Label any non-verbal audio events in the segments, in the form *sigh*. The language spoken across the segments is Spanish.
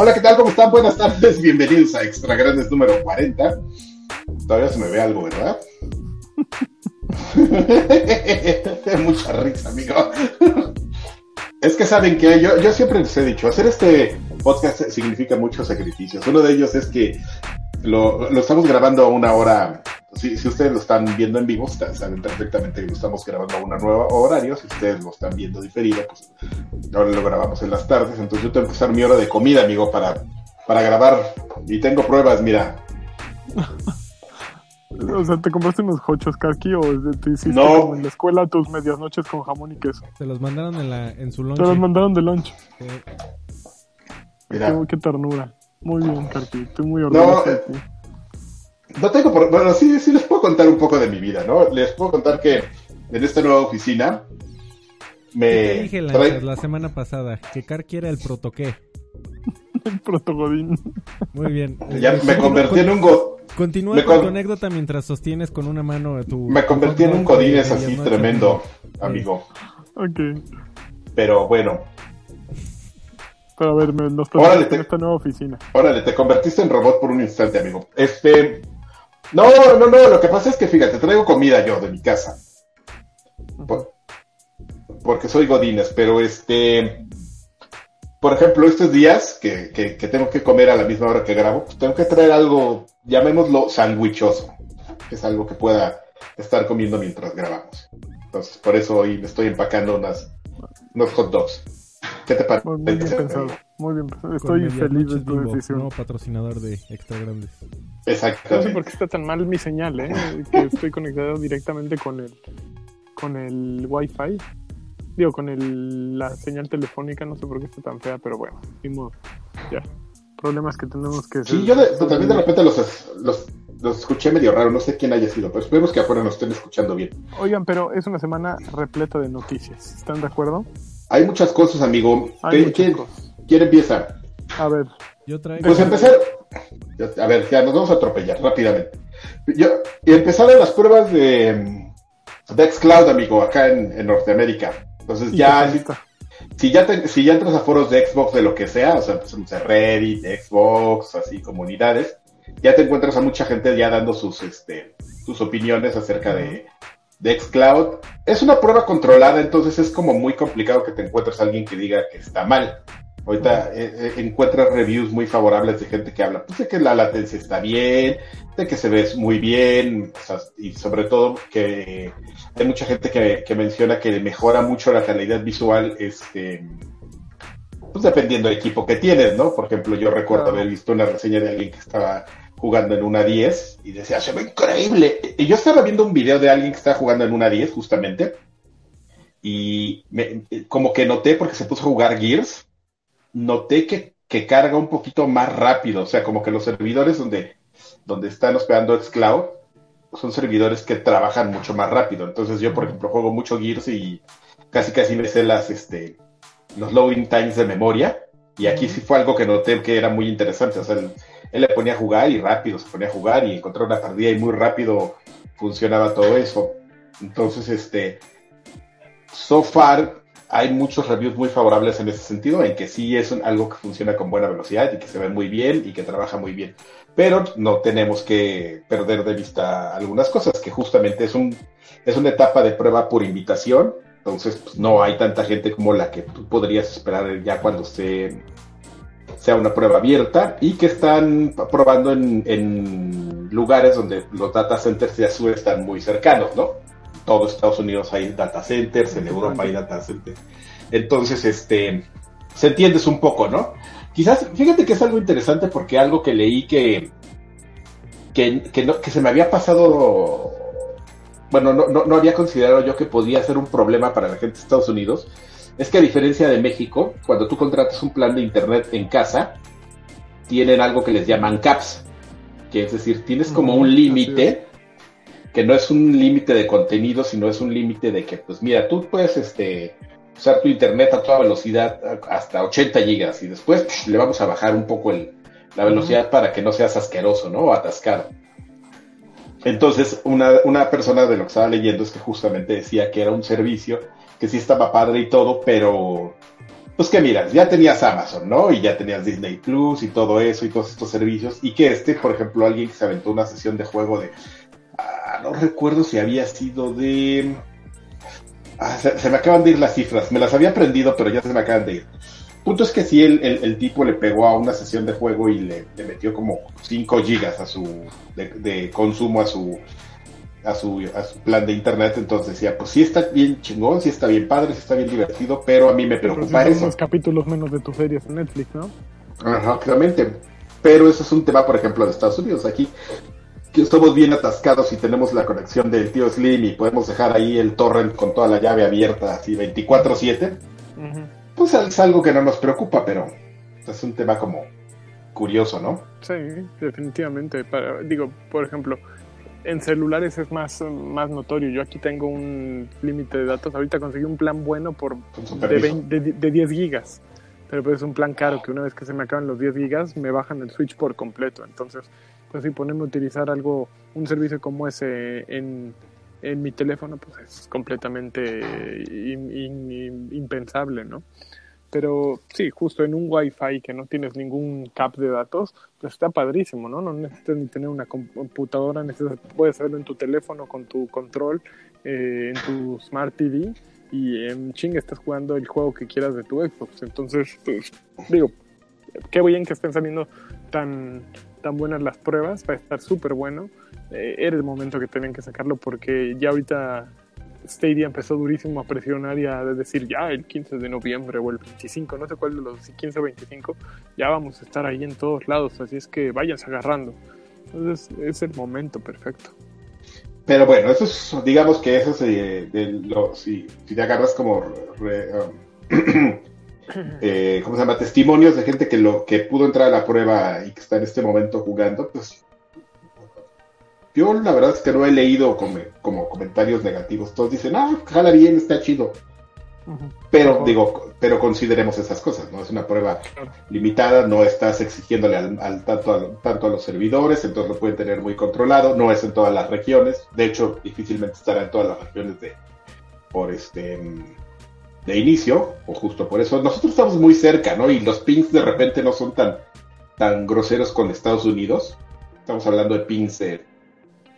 Hola, ¿qué tal? ¿Cómo están? Buenas tardes, bienvenidos a Extra Grandes número 40. Todavía se me ve algo, ¿verdad? *laughs* Mucha risa, amigo. es que saben que yo, yo siempre les he dicho, hacer este podcast significa muchos sacrificios. Uno de ellos es que lo, lo estamos grabando a una hora si, si, ustedes lo están viendo en vivo, saben perfectamente que lo estamos grabando a una nueva horario. Si ustedes lo están viendo diferido, pues ahora lo grabamos en las tardes. Entonces yo tengo que usar mi hora de comida, amigo, para, para grabar. Y tengo pruebas, mira. *laughs* o sea, ¿te compraste unos hochos carqui o te hiciste no. como en la escuela tus medias noches con jamón y queso? Te los mandaron en, la, en su lunch. Te los mandaron de lunch. Sí. Mira. Qué, qué ternura. Muy bien, Carqui. Estoy muy orgulloso No, de ti. No tengo por... Bueno, sí, sí les puedo contar un poco de mi vida, ¿no? Les puedo contar que en esta nueva oficina me... Te dije la, trae- la semana pasada que Karki era el protoqué. *laughs* El protogodín. Muy bien. Ya me convertí en un go... Continúa me con con- tu anécdota mientras sostienes con una mano tu. Me convertí en un de así tremendo, amigo. Ok. Pero bueno, Pero a ver, nos Órale, presentamos te- en esta nueva oficina. órale, te convertiste en robot por un instante, amigo. Este... No, no, no, lo que pasa es que fíjate, traigo comida yo de mi casa. Por- porque soy Godines, pero este... Por ejemplo, estos días que, que, que tengo que comer a la misma hora que grabo, pues tengo que traer algo, llamémoslo sandwichoso, que es algo que pueda estar comiendo mientras grabamos. Entonces, por eso hoy me estoy empacando unas, unos hot dogs. ¿Qué te parece? Muy, muy bien pensado. Muy bien pensado. Estoy feliz de tu decisión. Nuevo patrocinador de Extra Grandes. No sé por qué está tan mal mi señal, ¿eh? *laughs* Que estoy conectado directamente con el, con el Wi-Fi. Digo, con el, la señal telefónica, no sé por qué está tan fea, pero bueno, modo. Ya. Problemas que tenemos que Sí, yo de- también de repente los, los, los escuché medio raro, no sé quién haya sido, pero esperemos que afuera nos estén escuchando bien. Oigan, pero es una semana repleta de noticias. ¿Están de acuerdo? Hay muchas cosas, amigo. Hay ¿Qué- muchas ¿Quién, cosas. quién empieza? A ver, Yo traigo. Pues empezar. A ver, ya nos vamos a atropellar rápidamente. Yo, y empezaron las pruebas de, de Xcloud, amigo, acá en, en Norteamérica. Entonces ¿y ya, si, ya te- si ya entras a foros de Xbox de lo que sea, o sea, pues, Reddit, Xbox, así comunidades, ya te encuentras a mucha gente ya dando sus, este, sus opiniones acerca de, de Xcloud. Es una prueba controlada, entonces es como muy complicado que te encuentres a alguien que diga que está mal. Ahorita eh, eh, encuentras reviews muy favorables de gente que habla pues, de que la latencia está bien, de que se ve muy bien, o sea, y sobre todo que hay mucha gente que, que menciona que mejora mucho la calidad visual, este, pues dependiendo del equipo que tienes, ¿no? Por ejemplo, yo recuerdo haber visto una reseña de alguien que estaba jugando en una 10 y decía, se ve increíble. Y yo estaba viendo un video de alguien que estaba jugando en una 10 justamente y me- como que noté porque se puso a jugar Gears, noté que, que carga un poquito más rápido, o sea, como que los servidores donde, donde están hospedando Xcloud son servidores que trabajan mucho más rápido. Entonces yo, por ejemplo, juego mucho Gears y casi casi me sé las, este, los loading times de memoria. Y aquí sí fue algo que noté que era muy interesante. O sea, él, él le ponía a jugar y rápido se ponía a jugar y encontró una partida y muy rápido funcionaba todo eso. Entonces, este, so far hay muchos reviews muy favorables en ese sentido, en que sí es un- algo que funciona con buena velocidad y que se ve muy bien y que trabaja muy bien. Pero no tenemos que perder de vista algunas cosas, que justamente es un es una etapa de prueba por invitación, entonces pues, no hay tanta gente como la que tú podrías esperar ya cuando se sea una prueba abierta y que están probando en, lugares donde los data centers de Azure están muy cercanos, ¿no? Todo Estados Unidos hay data centers, en Europa hay data centers. Entonces, este, se entiendes un poco, ¿no? Quizás, fíjate que es algo interesante porque algo que leí que, que, que, no- que se me había pasado, bueno, no, no, no había considerado yo que podía ser un problema para la gente de Estados Unidos, es que a diferencia de México, cuando tú contratas un plan de internet en casa, tienen algo que les llaman caps, que es decir, tienes como un límite, que no es un límite de contenido, sino es un límite de que, pues mira, tú puedes este, usar tu internet a toda velocidad hasta 80 gigas y después psh, le vamos a bajar un poco el, la velocidad para que no seas asqueroso, ¿no? O atascado. Entonces, una, una persona de lo que estaba leyendo es que justamente decía que era un servicio que sí estaba padre y todo, pero pues que mira, ya tenías Amazon, ¿no? Y ya tenías Disney Plus y todo eso y todos estos servicios. Y que este, por ejemplo, alguien que se aventó una sesión de juego de. ah, no recuerdo si había sido de. Ah, se, se me acaban de ir las cifras. Me las había aprendido, pero ya se me acaban de ir. Punto es que sí, el, el- el tipo le pegó a una sesión de juego y le, le metió como 5 gigas a su de, de consumo a su a su a su plan de internet. Entonces decía, pues sí está bien chingón, sí está bien padre, sí está bien divertido, pero a mí me Pero sí preocupa son eso. unos capítulos menos de tus series en Netflix, ¿no? Ajá, claramente. Pero eso es un tema, por ejemplo, de Estados Unidos. Aquí que estamos bien atascados y tenemos la conexión del tío Slim y podemos dejar ahí el torrent con toda la llave abierta, así 24/7. Ujú. Pues es algo que no nos preocupa, pero es un tema como curioso, ¿no? Sí, definitivamente. Para, digo, por ejemplo, en celulares es más, más notorio. Yo aquí tengo un límite de datos. Ahorita conseguí un plan bueno por de, permiso. 20 de, de 10 gigas. Pero pues es un plan caro que una vez que se me acaban los 10 gigas me bajan el switch por completo. Entonces, pues si ponerme a utilizar algo, un servicio como ese en, en mi teléfono, pues es completamente in- in- in- impensable, ¿no? Pero sí, justo en un Wi-Fi que no tienes ningún cap de datos, pues está padrísimo, ¿no? No necesitas ni tener una computadora, necesitas, puedes hacerlo en tu teléfono con tu control, eh, en tu Smart TV y en ching estás jugando el juego que quieras de tu Xbox. Entonces, pues, digo, qué bien que estén saliendo tan, tan buenas las pruebas, va a estar súper bueno. Eh, era el momento que tenían que sacarlo porque ya ahorita Stadia empezó durísimo a presionar y a decir ya el 15 de noviembre o el 25, no sé cuál de los 15 o 25, ya vamos a estar ahí en todos lados, así es que váyanse agarrando. Entonces es el momento perfecto. Pero bueno, eso es, digamos que eso es de, de lo, si, si te agarras como, re- um, *coughs* eh, ¿cómo se llama? Testimonios de gente que lo que pudo entrar a la prueba y que está en este momento jugando, pues yo la verdad es que no he leído como, como comentarios negativos. Todos dicen, ah, jala bien, está chido. Pero digo, pero consideremos esas cosas, ¿no? Es una prueba Claro. limitada, no estás exigiéndole al, al tanto, a, tanto a los servidores, entonces lo pueden tener muy controlado, no es en todas las regiones, de hecho difícilmente estará en todas las regiones de por este de inicio, o justo por eso. Nosotros estamos muy cerca, ¿no? Y los pings de repente no son tan, tan groseros con Estados Unidos. Estamos hablando de pings de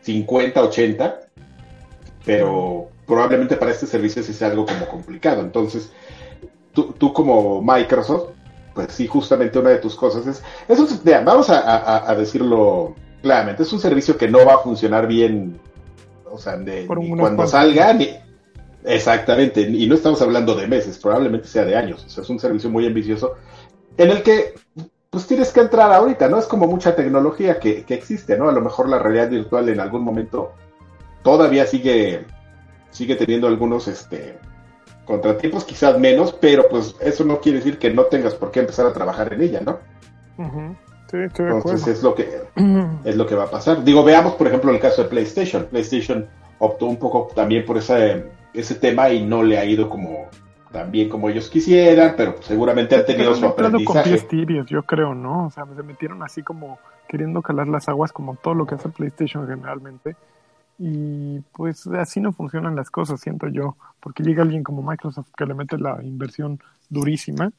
50, 80, pero probablemente para este servicio sí sea algo como complicado. Entonces, tú, tú como Microsoft, pues sí, justamente una de tus cosas es, eso es- vea, vamos a, a- a decirlo claramente, es un servicio que no va a funcionar bien, o sea, de- ni cuando salga, ni, exactamente, y no estamos hablando de meses, probablemente sea de años, o sea, es un servicio muy ambicioso, en el que pues tienes que entrar ahorita, ¿no? Es como mucha tecnología que, que existe, ¿no? A lo mejor la realidad virtual en algún momento todavía sigue, sigue teniendo algunos, este, contratiempos, quizás menos, pero pues eso no quiere decir que no tengas por qué empezar a trabajar en ella, ¿no? Ujú. Sí, estoy de Entonces es lo que es lo que va a pasar. Digo, veamos por ejemplo el caso de PlayStation. PlayStation optó un poco también por ese tema y no le ha ido como tan bien como ellos quisieran, pero pues, seguramente han tenido su entrado con aprendizaje. pies tibios, yo creo, ¿no? O sea, se metieron así como queriendo calar las aguas como todo lo que hace PlayStation generalmente. Y pues así no funcionan las cosas, siento yo, porque llega alguien como Microsoft que le mete la inversión durísima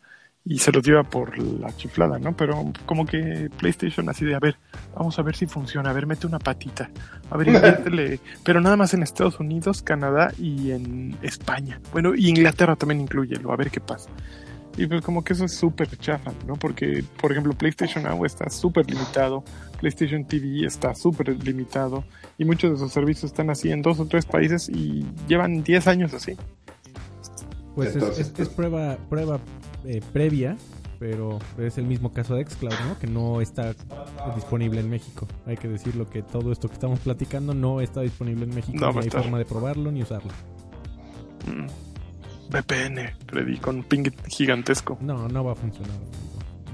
y se los lleva por la chiflada, ¿no? Pero como que PlayStation así de, a ver, vamos a ver si funciona, a ver, mete una patita, a ver, inviértele, *laughs* pero nada más en Estados Unidos, Canadá y en España. Bueno, y Inglaterra también incluyelo, a ver qué pasa. Y pues como que eso es súper chafa, ¿no? Porque, por ejemplo, PlayStation Now está súper limitado, PlayStation TV está súper limitado y muchos de esos servicios están así en dos o tres países y llevan 10 años así. Pues es- Entonces, es, es prueba, prueba eh, previa, pero es el mismo caso de Xcloud, ¿no? Que no está disponible en México. Hay que decirlo que todo esto que estamos platicando no está disponible en México. No hay estar. forma de probarlo ni usarlo. Mm. VPN, Freddy, con ping gigantesco. No, no va a funcionar.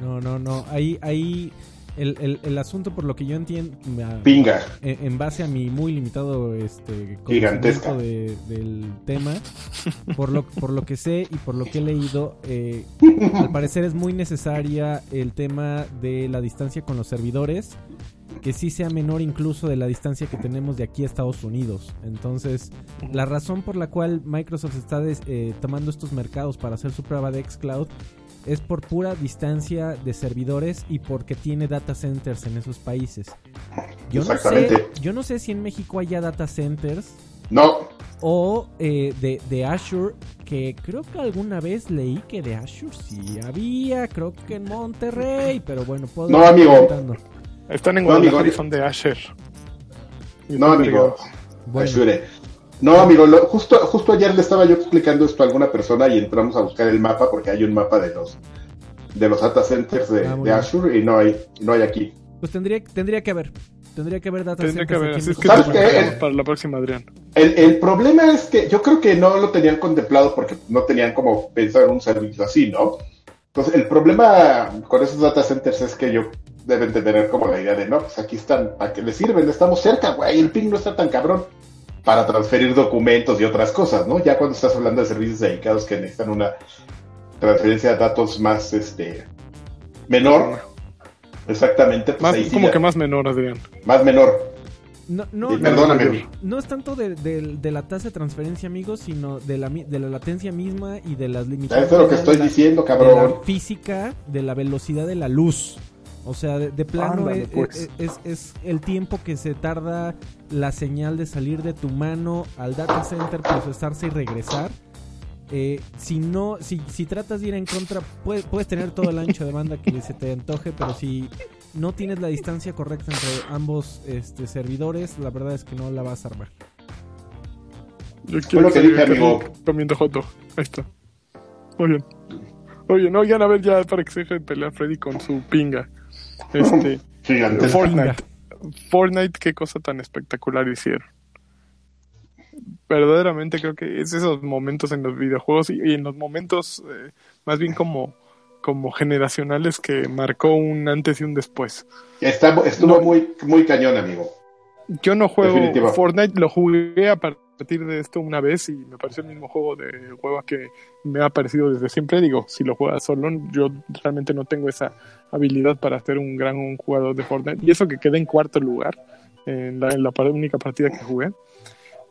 No, no, no. Ahí, ahí, el, el, el asunto por lo que yo entiendo, Pinga. en, en base a mi muy limitado este Gigantesca. conocimiento de- del tema, *laughs* por lo, por lo que sé y por lo que he leído, eh, *laughs* al parecer es muy necesaria el tema de la distancia con los servidores que sí sea menor incluso de la distancia que tenemos de aquí a Estados Unidos. Entonces, la razón por la cual Microsoft está eh, tomando estos mercados para hacer su prueba de xCloud es por pura distancia de servidores y porque tiene data centers en esos países. Yo no sé, yo no sé si en México haya data centers. No. O eh, de, de, Azure, que creo que alguna vez leí que de Azure sí había, creo que en Monterrey, pero bueno, puedo No, amigo. Están en Guadalajara y son de Azure. no, amigo. Azure. No, amigo, justo, justo ayer le estaba yo explicando esto a alguna persona y entramos a buscar el mapa porque hay un mapa de los de los data centers de, ah, Azure y no hay, no hay aquí. Pues tendría, tendría que haber. Tendría que haber data tendría centers. Que haber, así es que ¿Sabes qué? para la próxima, Adrián. El, el, problema es que yo creo que no lo tenían contemplado porque no tenían como pensar en un servicio así, ¿no? Entonces, el problema con esos data centers es que yo deben de tener como la idea de, no, pues aquí están, ¿a qué les sirven? Estamos cerca, güey, el ping no está tan cabrón para transferir documentos y otras cosas, ¿no? Ya cuando estás hablando de servicios dedicados que necesitan una transferencia de datos más, este, menor, exactamente. Pues más, como que más menor, Adrián. Más menor. No, no, perdóname. No, es tanto de, la tasa de transferencia, amigos, sino de la, de la latencia misma y de las limitaciones. Eso es lo que estoy diciendo, cabrón. física, de la velocidad de la luz. O sea, de, plano pues. es, el tiempo que se tarda la señal de salir de tu mano al data center, procesarse y regresar. Eh, si no, si, si tratas de ir en contra, puedes, puedes tener todo el ancho de banda que se te antoje, pero si no tienes la distancia correcta entre ambos este, servidores, la verdad es que no la vas a armar. Yo quiero que dije, amigo. Comiendo hot Ahí está. Muy bien. Oye, no, ya a ver ya para que se deje de pelear Freddy con su pinga. Este, *laughs* Fortnite. Fortnite, qué cosa tan espectacular hicieron. Verdaderamente creo que es esos momentos en los videojuegos y, en los momentos eh, más bien como, como generacionales que marcó un antes y un después. estuvo muy, muy cañón, amigo. Yo no juego Fortnite, lo jugué a partir de esto una vez y me pareció el mismo juego de juego que me ha parecido desde siempre. Digo, si lo juegas solo, yo realmente no tengo esa habilidad para ser un gran jugador de Fortnite. Y eso que quedé en cuarto lugar en la, única partida que jugué.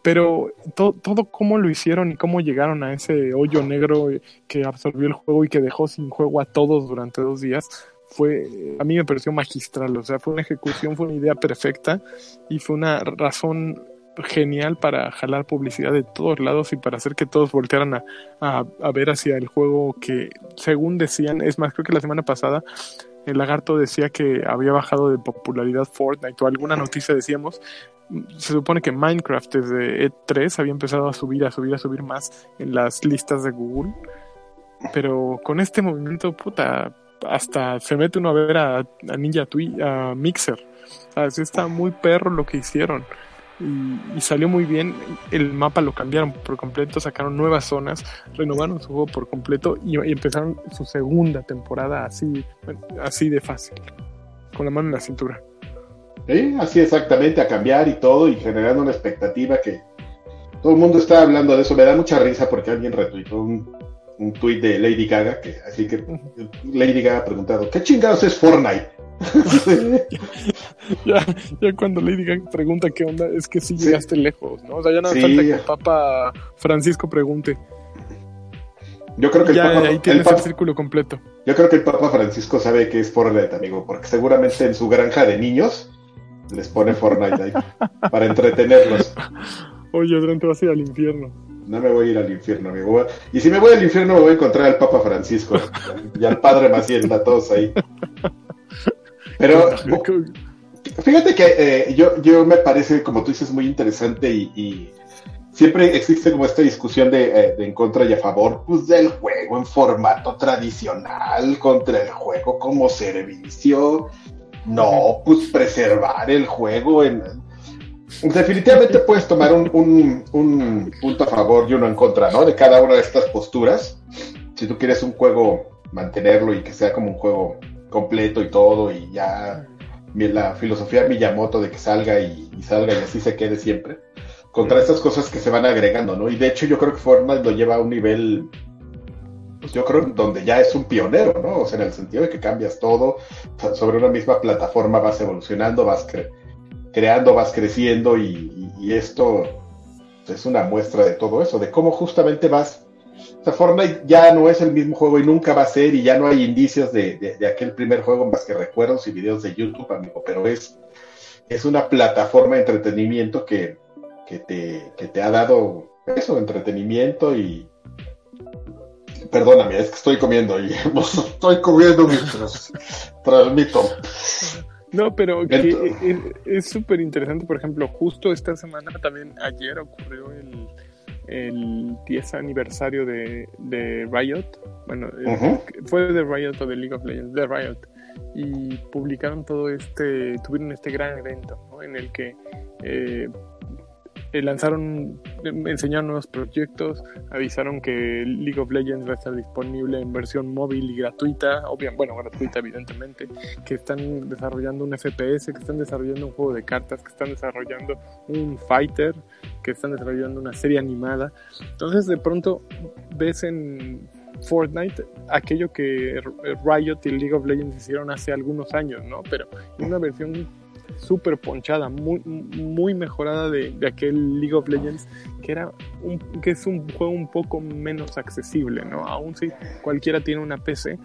Pero todo, todo cómo lo hicieron y cómo llegaron a ese hoyo negro que absorbió el juego y que dejó sin juego a todos durante dos días, fue, a mí me pareció magistral, o sea, fue una ejecución, fue una idea perfecta y fue una razón genial para jalar publicidad de todos lados y para hacer que todos voltearan a, a, ver hacia el juego que, según decían, es más, creo que la semana pasada el lagarto decía que había bajado de popularidad Fortnite o alguna noticia decíamos. Se supone que Minecraft desde E3 había empezado a subir, a subir, a subir más en las listas de Google. Pero con este movimiento, puta, hasta se mete uno a ver a, Ninja a Mixer. así está muy perro lo que hicieron y, salió muy bien. El mapa lo cambiaron por completo, sacaron nuevas zonas, renovaron su juego por completo y, empezaron su segunda temporada así, así de fácil, con la mano en la cintura. Sí, así exactamente, a cambiar y todo y generando una expectativa que todo el mundo está hablando de eso. Me da mucha risa porque alguien retuitó un, un tweet de Lady Gaga, que así que Lady Gaga ha preguntado, ¿qué chingados es Fortnite? *laughs* ya, ya cuando Lady Gaga pregunta qué onda, es que sí llegaste lejos, ¿no? O sea, ya no falta que el Papa Francisco pregunte. Yo creo que ya, el Papa, ahí tienes el, círculo completo. Yo creo que el Papa Francisco sabe que es Fortnite, amigo, porque seguramente en su granja de niños les pone Fortnite ahí *laughs* para entretenerlos. Oye, Adrián, te vas a ir al infierno. No me voy a ir al infierno, amigo. Y si me voy al infierno, me voy a encontrar al Papa Francisco y al Padre Maciel, a todos ahí. *laughs* Pero fíjate que eh, yo, yo me parece, como tú dices, muy interesante y, siempre existe como esta discusión eh, de, en contra y a favor pues, del juego en formato tradicional contra el juego como servicio. No, pues preservar el juego en... Definitivamente puedes tomar un, un, un punto a favor y uno en contra, ¿no? De cada una de estas posturas. Si tú quieres un juego, mantenerlo y que sea como un juego completo y todo, y ya la filosofía de Miyamoto de que salga y, salga y así se quede siempre, contra estas cosas que se van agregando, ¿no? Y de hecho yo creo que Fortnite lo lleva a un nivel yo creo, donde ya es un pionero, ¿no? O sea, en el sentido de que cambias todo, sobre una misma plataforma vas evolucionando, vas creando, vas creciendo y, esto es una muestra de todo eso, de cómo justamente vas sea, Fortnite ya no es el mismo juego y nunca va a ser, y ya no hay indicios de, aquel primer juego más que recuerdos y videos de YouTube, amigo, pero es, es una plataforma de entretenimiento que, que, te, que te ha dado eso, entretenimiento y, Perdóname, es que estoy comiendo y *laughs* estoy comiendo mientras *laughs* transmito. No, pero es súper interesante, por ejemplo, justo esta semana, también ayer ocurrió el, el 10 aniversario de, de Riot. Bueno, fue de Riot o de League of Legends, de Riot. Y publicaron todo este, tuvieron este gran evento en el que eh, eh, lanzaron, enseñaron nuevos proyectos, avisaron que League of Legends va a estar disponible en versión móvil y gratuita, obviamente, bueno, gratuita evidentemente, que están desarrollando un FPS, que están desarrollando un juego de cartas, que están desarrollando un fighter, que están desarrollando una serie animada. Entonces de pronto ves en Fortnite aquello que Riot y League of Legends hicieron hace algunos años, ¿no? Pero en una versión súper ponchada, muy, muy mejorada de, aquel League of Legends, que, era un, que es un juego un poco menos accesible, ¿no? Aún si cualquiera tiene una PC,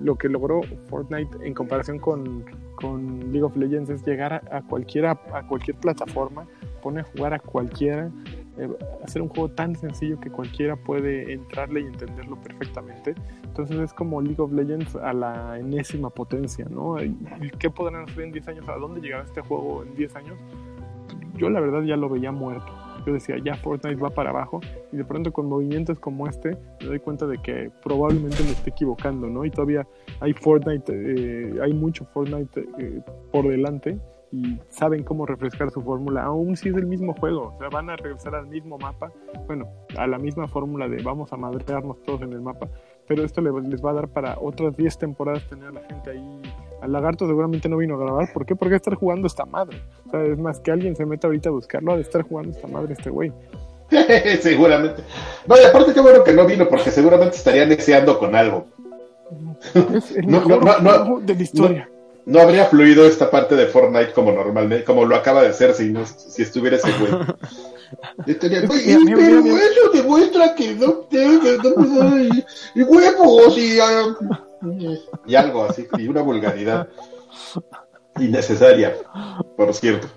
lo que logró Fortnite en comparación con, con League of Legends es llegar a, cualquiera, a cualquier plataforma, pone a jugar a cualquiera, eh, hacer un juego tan sencillo que cualquiera puede entrarle y entenderlo perfectamente. Entonces es como League of Legends a la enésima potencia, ¿no? ¿Y ¿Qué podrán hacer en 10 años? ¿A dónde llegará este juego en 10 años? Yo la verdad ya lo veía muerto. Yo decía, ya Fortnite va para abajo y de pronto con movimientos como este me doy cuenta de que probablemente me esté equivocando, ¿no? Y todavía hay Fortnite, eh, hay mucho Fortnite eh, por delante y saben cómo refrescar su fórmula, aún si es el mismo juego, o sea, van a regresar al mismo mapa, bueno, a la misma fórmula de vamos a madrearnos todos en el mapa, pero esto les va a dar para otras 10 temporadas tener a la gente ahí. Al lagarto seguramente no vino a grabar, ¿por qué? Porque estar jugando esta madre. O sea, es más que alguien se meta ahorita a buscarlo, a de estar jugando esta madre este güey. *laughs* seguramente. No, y aparte qué bueno que no vino, porque seguramente estaría deseando con algo. Es el *laughs* no, no, de la historia no habría fluido esta parte de Fortnite como normalmente, como lo acaba de hacer si, no, si estuviera ese güey. Estaría, pero eso demuestra que no y, huevos y, y algo así, y una vulgaridad innecesaria, por cierto.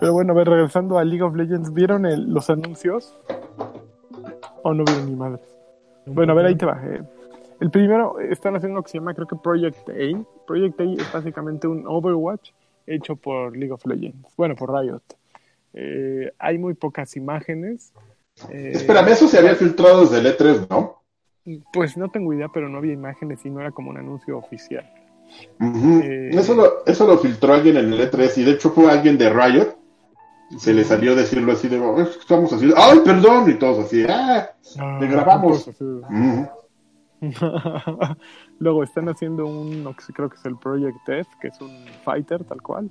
Pero bueno, a ver, regresando a League of Legends, ¿vieron los anuncios? ¿O no vieron ni madres? Bueno, a ver, ahí te va. Eh. El primero, están haciendo lo que se llama, creo que Project A. Project A es básicamente un Overwatch hecho por League of Legends. Bueno, por Riot. Eh, hay muy pocas imágenes. Eh, Espérame, eso se había filtrado desde el E3, ¿no? Pues no tengo idea, pero no había imágenes y no era como un anuncio oficial. Eh, eso, lo, eso lo filtró alguien en el E3 y de hecho fue alguien de Riot. Se le salió decirlo así de, oh, estamos así, ¡ay, perdón! Y todos así, ¡ah! Le grabamos. *laughs* Luego están haciendo un, creo que es el Project F, que es un fighter tal cual.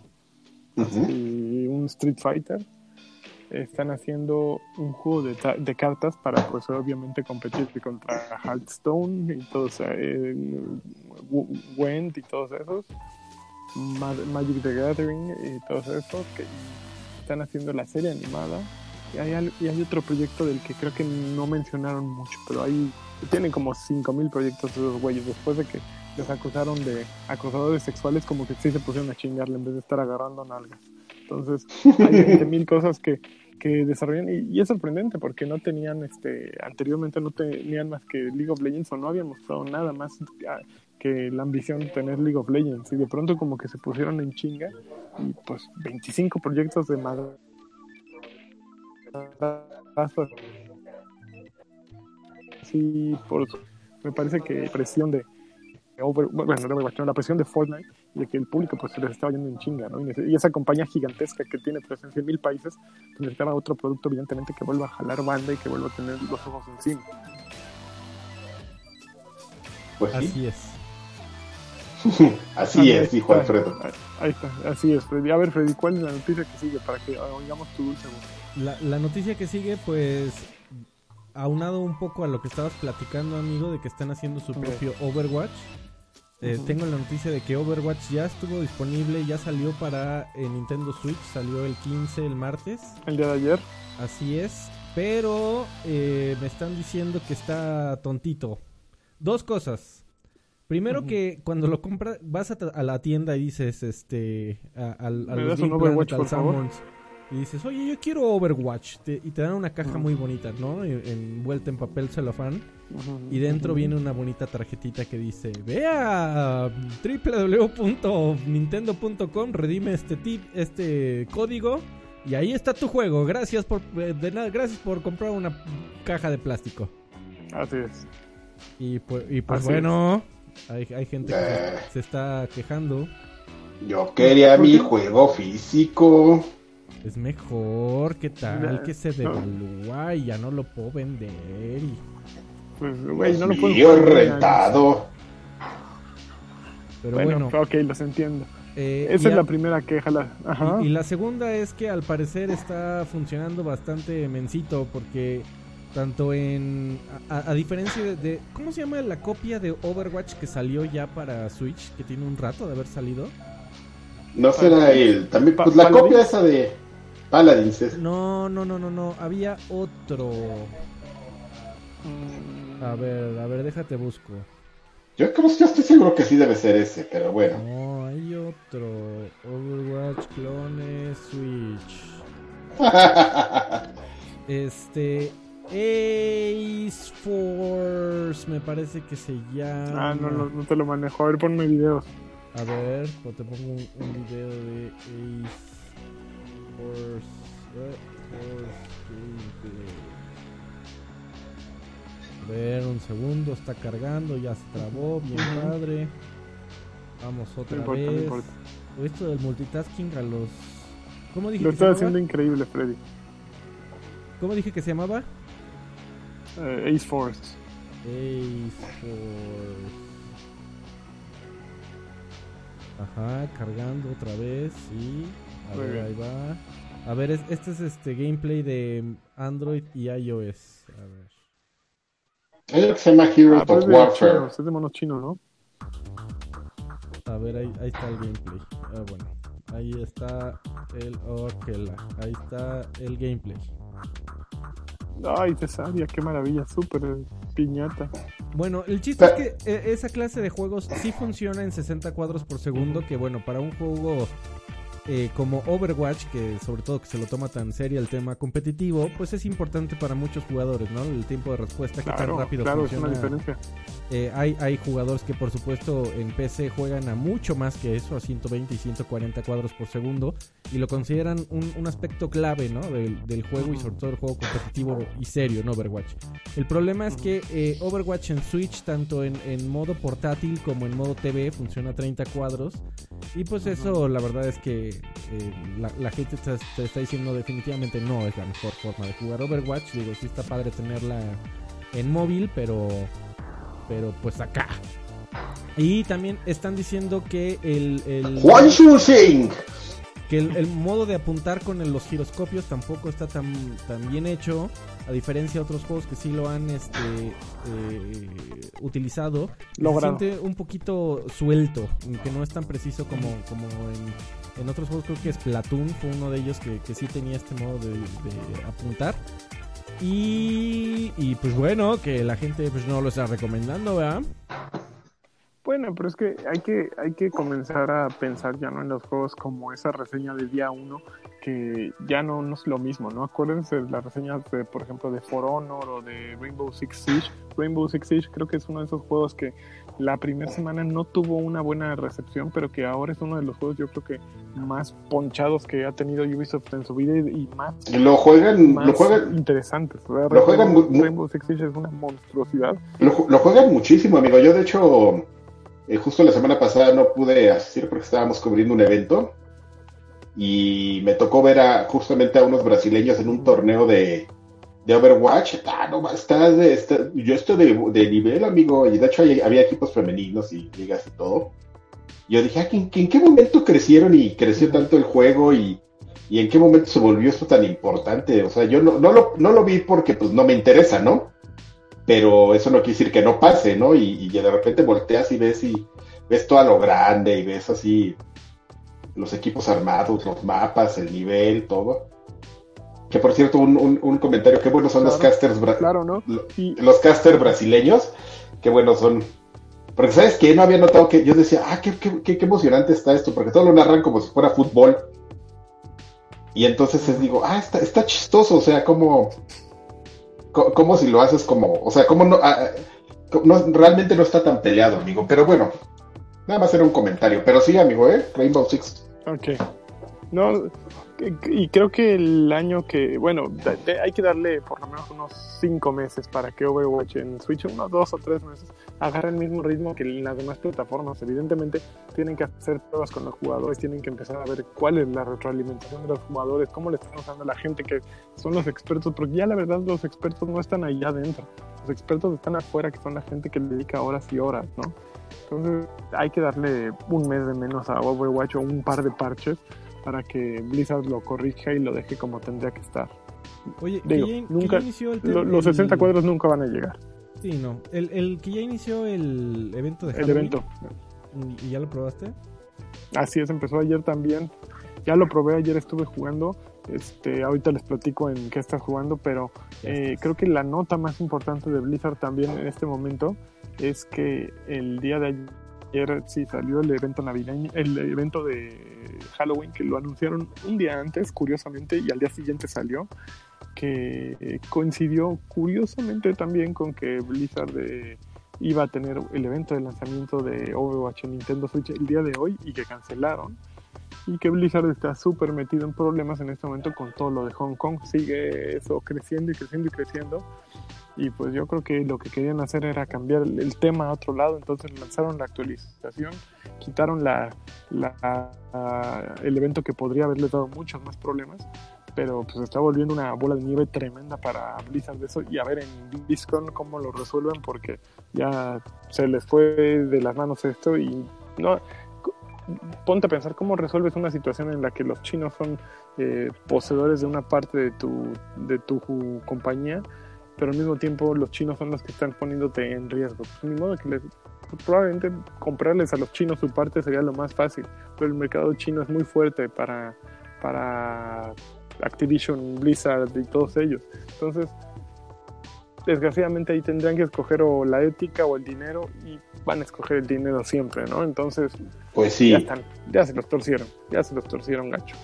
Y un Street Fighter. Están haciendo un juego de, de, cartas para, pues, obviamente competir contra Hearthstone y todos, eh, Went y todos esos. Magic the Gathering y todos esos. Que están haciendo la serie animada. Y hay, y hay otro proyecto del que creo que no mencionaron mucho, pero hay tienen como 5000 proyectos esos güeyes. Después de que les acusaron de acosadores sexuales, como que sí se pusieron a chingarle en vez de estar agarrando nalgas. Entonces, hay mil cosas que, que desarrollan y, es sorprendente porque no tenían, este, anteriormente no tenían más que League of Legends o no habían mostrado nada más que la ambición de tener League of Legends y de pronto como que se pusieron en chinga y pues 25 proyectos de madre sí, por, me parece que presión de, bueno, la presión de Fortnite y de que el público pues se les estaba yendo en chinga, ¿no? Y, esa compañía gigantesca que tiene presencia en mil países, pues necesitaba otro producto evidentemente que vuelva a jalar banda y que vuelva a tener los ojos encima. Pues Así es. *laughs* así es, dijo Alfredo. Ahí está, así es, Freddy. A ver, Freddy, ¿cuál es la noticia que sigue para que oigamos tu dulce voz? La, la noticia que sigue, pues aunado un poco a lo que estabas platicando, amigo, de que están haciendo su propio Overwatch. eh. Tengo la noticia de que Overwatch ya estuvo disponible, ya salió para eh, Nintendo Switch, salió el 15 el martes. El día de ayer. Así es, pero eh, me están diciendo que está tontito. Dos cosas. Primero que cuando lo compras, vas a, a la tienda y dices, este, a, al- a ¿Me los das un Overwatch, por al favor? Summons, y dices, oye, yo quiero Overwatch. te- y te dan una caja muy bonita, ¿no? En- Envuelta en papel celofán. Y dentro viene una bonita tarjetita que dice, ve a www.nintendo.com, redime este tip, este código y ahí está tu juego. Gracias por eh, de nada, gracias por comprar una caja de plástico. Así es. Y pues, y pues Así bueno, hay, hay gente que Eh. se, está quejando. Yo quería ¿Por mi juego físico. Es mejor, ¿qué tal? Que se devalúa y ya no lo puedo vender. y- Pues, güey, no lo puedo. Pero Bueno, bueno, ok, los entiendo. eh, Esa es a- la primera queja. La... Ajá. Y, y la segunda es que al parecer está funcionando bastante mencito porque tanto en... A, a diferencia de, de- ¿Cómo se llama la copia de Overwatch que salió ya para Switch? Que tiene un rato de haber salido. No será él. También, pues la copia esa de Paladins. es- No, no, no, no, no. Había otro. Mm, A ver, a ver, déjate busco. Yo creo que estoy seguro que sí debe ser ese, pero bueno. No, hay otro. Overwatch Clone Switch. *laughs* Este... Ace Force me parece que se llama. Ah, no, no, no te lo manejo. A ver, ponme videos. A ver, pues te pongo un, un video de Ace Eh. A ver, un segundo, está cargando, ya se trabó, bien padre. Vamos No otra no vez. importa. Esto del multitasking a los. ¿Cómo dije Lo que haciendo increíble, Freddy. ¿Cómo dije que se llamaba? Eh, Ace Force. Ace Force. Ajá, cargando otra vez, sí. A Muy ver, bien. ahí va. A ver, es- este es este gameplay de Android y iOS. A ver. Hay uno que se llama Heroes Ah, of es de Warfare. es de monos chinos, ¿no? A ver, ahí, ahí está el gameplay. Ah, bueno, ahí está el Orkela. Ahí está el gameplay. Ay, Cesaria, qué maravilla, súper piñata. Bueno, el chiste es que eh, esa clase de juegos sí funciona en 60 cuadros por segundo, que bueno, para un juego eh, como Overwatch, que sobre todo que se lo toma tan serio el tema competitivo, pues es importante para muchos jugadores, ¿no? El tiempo de respuesta, que tan rápido claro, es una funciona. diferencia. Eh, hay, hay jugadores que por supuesto en PC juegan a mucho más que eso, a 120 y 140 cuadros por segundo, y lo consideran un, un aspecto clave ¿no? del, del juego y sobre todo el juego competitivo y serio en Overwatch. El problema es que eh, Overwatch en Switch, tanto en, en modo portátil como en modo TV, funciona a 30 cuadros, y pues eso la verdad es que eh, la, la gente te, te está diciendo definitivamente no es la mejor forma de jugar Overwatch, digo, sí está padre tenerla en móvil, pero pero pues acá. Y también están diciendo que el, el, que el, el modo de apuntar con el- los giroscopios tampoco está tan, tan bien hecho, a diferencia de otros juegos que sí lo han este, eh, utilizado. Logrado. Se siente un poquito suelto, que no es tan preciso como, como en, en otros juegos. Creo que Splatoon fue uno de ellos que, que sí tenía este modo de, apuntar. Y, y pues bueno, que la gente pues no lo está recomendando, ¿verdad? Bueno, pero es que hay que hay que comenzar a pensar ya no en los juegos como esa reseña de día 1, que ya no, no es lo mismo, ¿no? Acuérdense de las reseñas de, por ejemplo, de For Honor o de Rainbow Six Siege. Rainbow Six Siege creo que es uno de esos juegos que la primera semana no tuvo una buena recepción, pero que ahora es uno de los juegos yo creo que más ponchados que ha tenido Ubisoft en su vida y, más, Lo juegan, más lo juegan, interesantes. Sea, lo juegan Rainbow, Rainbow Six Siege es una monstruosidad. lo juegan muchísimo, amigo. Yo, de hecho, eh, justo la semana pasada no pude asistir porque estábamos cubriendo un evento y me tocó ver a justamente a unos brasileños en un torneo de, de Overwatch. Ah, no, está de, está- yo estoy de, de nivel, amigo, y de hecho hay- había equipos femeninos y ligas y todo. Yo dije, ah, ¿en, en qué momento crecieron y creció tanto el juego y, ¿Y en qué momento se volvió esto tan importante? O sea, yo no, no, lo, no lo vi porque pues no me interesa, ¿no? Pero eso no quiere decir que no pase, ¿no? Y, y de repente volteas y ves y ves todo a lo grande y ves así los equipos armados, los mapas, el nivel, todo. Que por cierto, un, un, un comentario, qué buenos son los casters Claro, ¿no? Y los casters brasileños, qué buenos son. Porque sabes que no había notado que yo decía, ah, qué, qué, qué, qué emocionante está esto, porque todo lo narran como si fuera fútbol. Y entonces les digo, ah, está, está chistoso, o sea, como, co- como si lo haces como, o sea, como no, ah, no, realmente no está tan peleado, amigo. Pero bueno, nada más era un comentario. Pero sí, amigo, ¿eh? Rainbow Six. Ok. No, y creo que el año que, bueno, hay que darle por lo menos unos 5 meses para que Overwatch en Switch, unos 2 o 3 meses, agarre el mismo ritmo que las demás plataformas. Evidentemente, tienen que hacer pruebas con los jugadores, tienen que empezar a ver cuál es la retroalimentación de los jugadores, cómo le están usando a la gente que son los expertos, porque ya la verdad los expertos no están ahí adentro. Los expertos están afuera, que son la gente que le dedica horas y horas, ¿no? Entonces hay que darle un mes de menos a Overwatch o un par de parches para que Blizzard lo corrija y lo deje como tendría que estar. Oye, Digo, que ya, nunca- inició el, Lo- los el- 60 cuadros nunca van a llegar. Sí, no. El, el que ya inició el evento de El Halloween. evento. ¿Y ya lo probaste? Así es, empezó ayer también. Ya lo probé, ayer estuve jugando. Este, ahorita les platico en qué estás jugando, pero eh, creo que la nota más importante de Blizzard también en este momento es que el día de ayer sí salió el evento navideño, el evento de Halloween que lo anunciaron un día antes, curiosamente, y al día siguiente salió, que coincidió curiosamente también con que Blizzard eh, iba a tener el evento de lanzamiento de Overwatch en Nintendo Switch el día de hoy y que cancelaron y que Blizzard está súper metido en problemas en este momento con todo lo de Hong Kong. Sigue eso creciendo y creciendo y creciendo. Y pues yo creo que lo que querían hacer era cambiar el, tema a otro lado. Entonces lanzaron la actualización, quitaron la, la- la- el evento que podría haberles dado muchos más problemas. Pero pues está volviendo una bola de nieve tremenda para Blizzard de eso. Y a ver en BlizzCon cómo lo resuelven porque ya se les fue de las manos esto y no ponte a pensar cómo resuelves una situación en la que los chinos son eh, poseedores de una parte de tu, de tu compañía, pero al mismo tiempo los chinos son los que están poniéndote en riesgo. Pues, ni modo que les, probablemente comprarles a los chinos su parte sería lo más fácil, pero el mercado chino es muy fuerte para, para Activision, Blizzard y todos ellos. Entonces, desgraciadamente ahí tendrían que escoger o la ética o el dinero y van a escoger el dinero siempre, ¿no? Entonces, Pues sí. ya están, ya se los torcieron, ya se los torcieron gacho.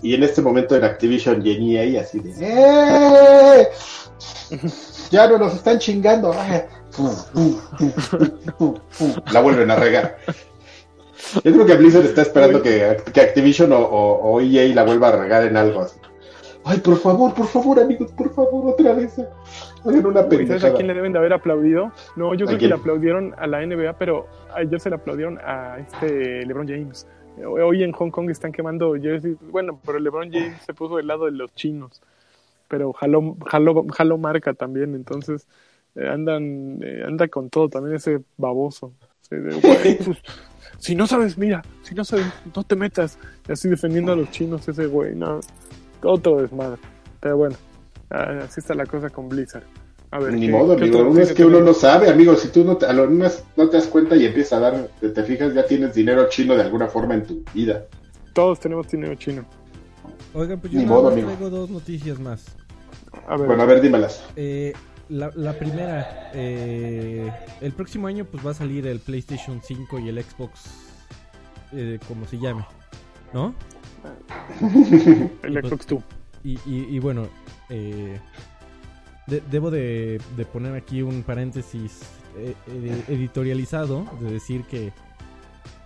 Y en este momento en Activision y en EA así de ¡Eh! *laughs* Ya no nos están chingando. La vuelven a regar. Yo creo que Blizzard está esperando que, que Activision o, o- o EA la vuelva a regar en algo así. Ay, por favor, por favor, amigos, por favor, otra vez. Hagan una Uy, ¿Sabes a pendejada. quién le deben de haber aplaudido? No, yo ¿A creo que quién? le aplaudieron a la NBA, pero ayer se le aplaudieron a este LeBron James. Hoy en Hong Kong están quemando jerseys. Bueno, pero LeBron James se puso del lado de los chinos. Pero jaló, jaló, jaló marca también, entonces eh, andan, eh, anda con todo también ese baboso. De, "Güey, *laughs* pues, si no sabes, mira, si no sabes, no te metas. Y así defendiendo a los chinos ese güey, no, otro desmadre. Pero bueno, ah, así está la cosa con Blizzard. A ver, Ni ¿qué- modo, amigo. Uno es que uno también? no sabe, amigo. Si tú no te, a lo menos no te das cuenta y empiezas a dar, te, te fijas, ya tienes dinero chino de alguna forma en tu vida. Todos tenemos dinero chino. Oigan, pues yo Ni modo, más amigo. traigo dos noticias más. A ver, Bueno, a ver, dímelas. Eh, la, la primera, eh, el próximo año pues va a salir el PlayStation 5 y el Xbox, eh, como se llame, ¿no? *laughs* el Xbox 2. Y, y- y bueno, eh, de- debo de, de poner aquí un paréntesis eh, eh, editorializado, de decir que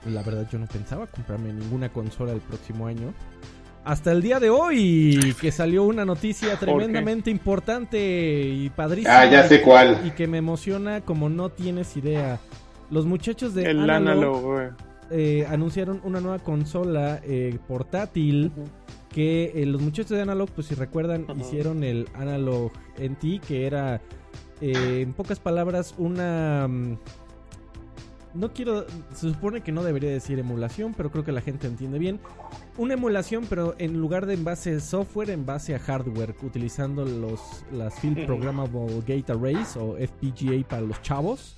la verdad yo no pensaba comprarme ninguna consola el próximo año. Hasta el día de hoy, que salió una noticia tremendamente importante y padrísima. Ah, ya sé cuál. Y que me emociona como no tienes idea. Los muchachos de El Analog, Analog, eh, anunciaron una nueva consola eh, portátil que eh, los muchachos de Analog, pues si recuerdan, hicieron el Analog NT, que era, eh, en pocas palabras, una... no quiero, se supone que no debería decir emulación, pero creo que la gente entiende bien. Una emulación, pero en lugar de en base a software, en base a hardware, utilizando los, las Field Programmable Gate Arrays o FPGA para los chavos,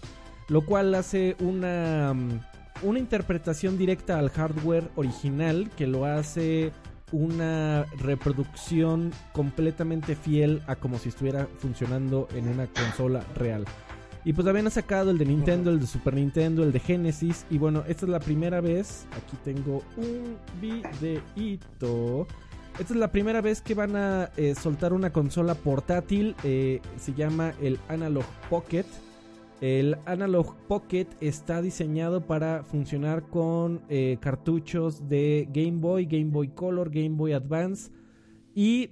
lo cual hace una, mm, una interpretación directa al hardware original que lo hace una reproducción completamente fiel a como si estuviera funcionando en una consola real. Y pues habían sacado el de Nintendo, el de Super Nintendo, el de Genesis. Y bueno, esta es la primera vez. Aquí tengo un videito. Esta es la primera vez que van a eh, soltar una consola portátil. Eh, se llama el Analog Pocket. El Analog Pocket está diseñado para funcionar con eh, cartuchos de Game Boy, Game Boy Color, Game Boy Advance y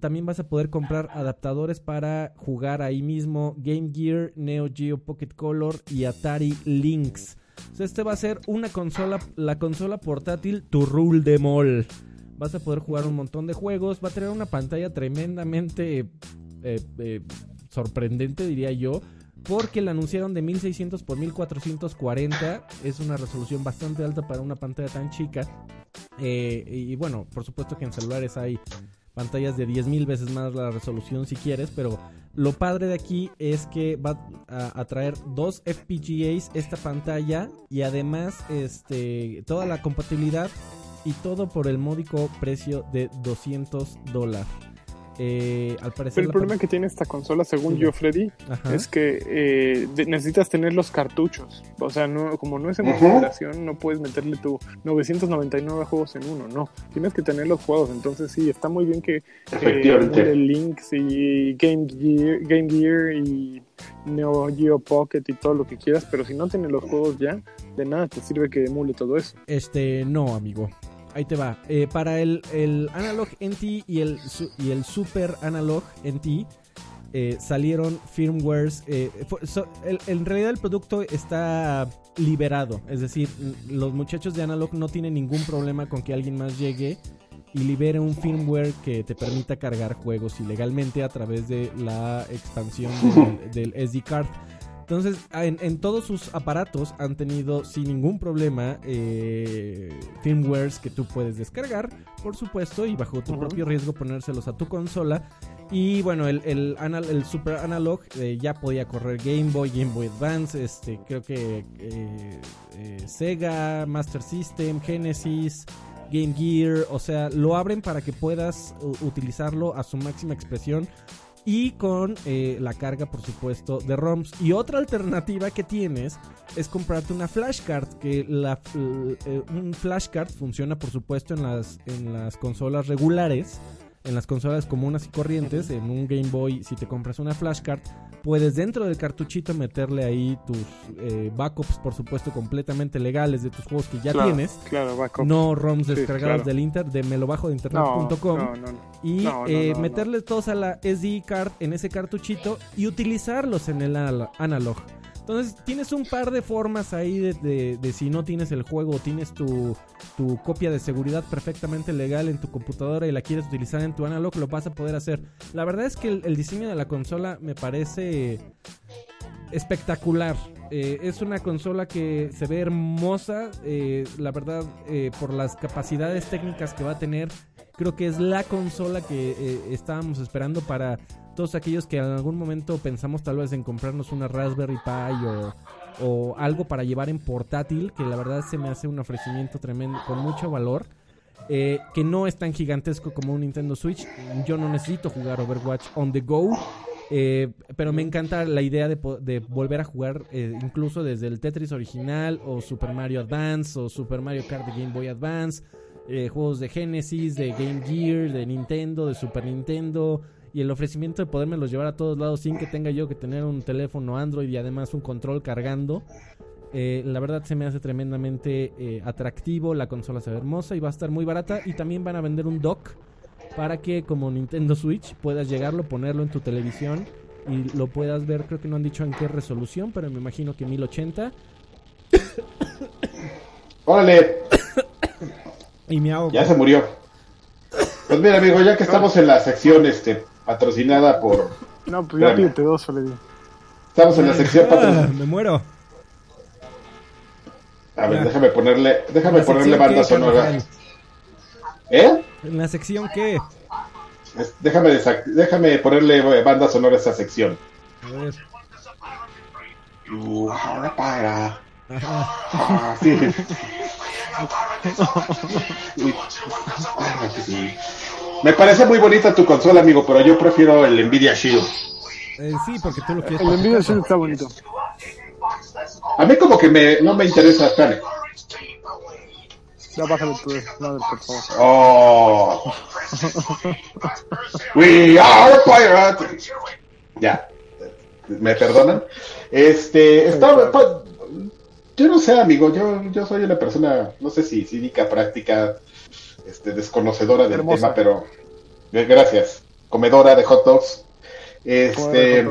también vas a poder comprar adaptadores para jugar ahí mismo Game Gear, Neo Geo Pocket Color y Atari Lynx. este va a ser una consola, la consola portátil Tu Rule de Mall. Vas a poder jugar un montón de juegos. Va a tener una pantalla tremendamente eh, eh, sorprendente, diría yo. Porque la anunciaron de 1600 por 1440. Es una resolución bastante alta para una pantalla tan chica. Eh, y bueno, por supuesto que en celulares hay pantallas de 10.000 veces más la resolución si quieres, pero lo padre de aquí es que va a, traer dos FPGAs esta pantalla y además este toda la compatibilidad y todo por el módico precio de 200 dólares. Eh, al parecer el problema que tiene esta consola, según yo, Freddy, es que eh, necesitas tener los cartuchos. O sea, no, como no es emulación, no puedes meterle tu 999 juegos en uno, no. Tienes que tener los juegos. Entonces, sí, está muy bien que eh, Links y Game Gear, Game Gear y Neo Geo Pocket y todo lo que quieras, pero si no tienes los juegos ya, de nada te sirve que emule todo eso. Este, no, amigo. Ahí te va. Eh, para el, el, Analog NT y el, y el Super Analog NT eh, salieron firmwares. Eh, en realidad el producto está liberado. Es decir, los muchachos de Analog no tienen ningún problema con que alguien más llegue y libere un firmware que te permita cargar juegos ilegalmente a través de la expansión del, *laughs* del SD card. Entonces, en, todos sus aparatos han tenido sin ningún problema eh, firmwares que tú puedes descargar, por supuesto, y bajo tu propio riesgo ponérselos a tu consola. Y bueno, el, el, Super Analog eh, ya podía correr Game Boy, Game Boy Advance, este, creo que eh, Sega, Master System, Genesis, Game Gear, o sea, lo abren para que puedas utilizarlo a su máxima expresión y con eh, la carga, por supuesto, de ROMs. Y otra alternativa que tienes es comprarte una flashcard, que la, eh, un flashcard funciona, por supuesto, en las, en las consolas regulares en las consolas comunes y corrientes, en un Game Boy, si te compras una flashcard, puedes dentro del cartuchito meterle ahí tus eh, backups, por supuesto, completamente legales de tus juegos que ya tienes. Claro, No ROMs descargados del Inter, de me lo bajo de internet.com. y eh, meterle todos a la SD card en ese cartuchito y utilizarlos en el analog. Entonces tienes un par de formas ahí de, de, si no tienes el juego, tienes tu, tu, copia de seguridad perfectamente legal en tu computadora y la quieres utilizar en tu analog, lo vas a poder hacer. La verdad es que el, diseño de la consola me parece espectacular. Eh, es una consola que se ve hermosa, eh, la verdad, eh, por las capacidades técnicas que va a tener. Creo que es la consola que estábamos esperando para todos aquellos que en algún momento pensamos tal vez en comprarnos una Raspberry Pi o, algo para llevar en portátil, que la verdad se me hace un ofrecimiento tremendo, con mucho valor. Eh, que no es tan gigantesco como un Nintendo Switch. Yo no necesito jugar Overwatch on the go. Eh, pero me encanta la idea de, de volver a jugar eh, incluso desde el Tetris original o Super Mario Advance o Super Mario Kart de Game Boy Advance. juegos de Genesis, de Game Gear, de Nintendo, de Super Nintendo y el ofrecimiento de los llevar a todos lados sin que tenga yo que tener un teléfono Android y además un control cargando. Eh, la verdad se me hace tremendamente eh, atractivo, la consola se ve hermosa y va a estar muy barata y también van a vender un dock para que como Nintendo Switch puedas llegarlo, ponerlo en tu televisión y lo puedas ver, creo que no han dicho en qué resolución, pero me imagino que 1080. Órale. y me hago. Ya se murió. Pues mira, amigo, ya que estamos en la sección este patrocinada por. No, pues ya pídete dos, Freddy. Estamos en la sección patrocinada. me muero. A ver, Ya. déjame ponerle, déjame ponerle banda que, sonora. ¿Eh? ¿En la sección qué? Es- Déjame, déjame ponerle eh, banda sonora a esa sección. A ver. Uh, ahora para. Ah, sí. *laughs* Me parece muy bonita tu consola, amigo, pero yo prefiero el Nvidia Shield. Eh, sí, porque tú lo quieres. El Nvidia. Shield está bonito. A mí como que me, no me interesa, espérame. Ya bájale tu madre, por favor. Oh. We are pirates. Ya. ¿Me perdonan? Este, estaba, pa- yo no sé, amigo, yo, yo soy una persona, no sé si cínica, práctica, este, desconocedora del Hermosa. tema, pero eh, gracias. Comedora de hot dogs. Este,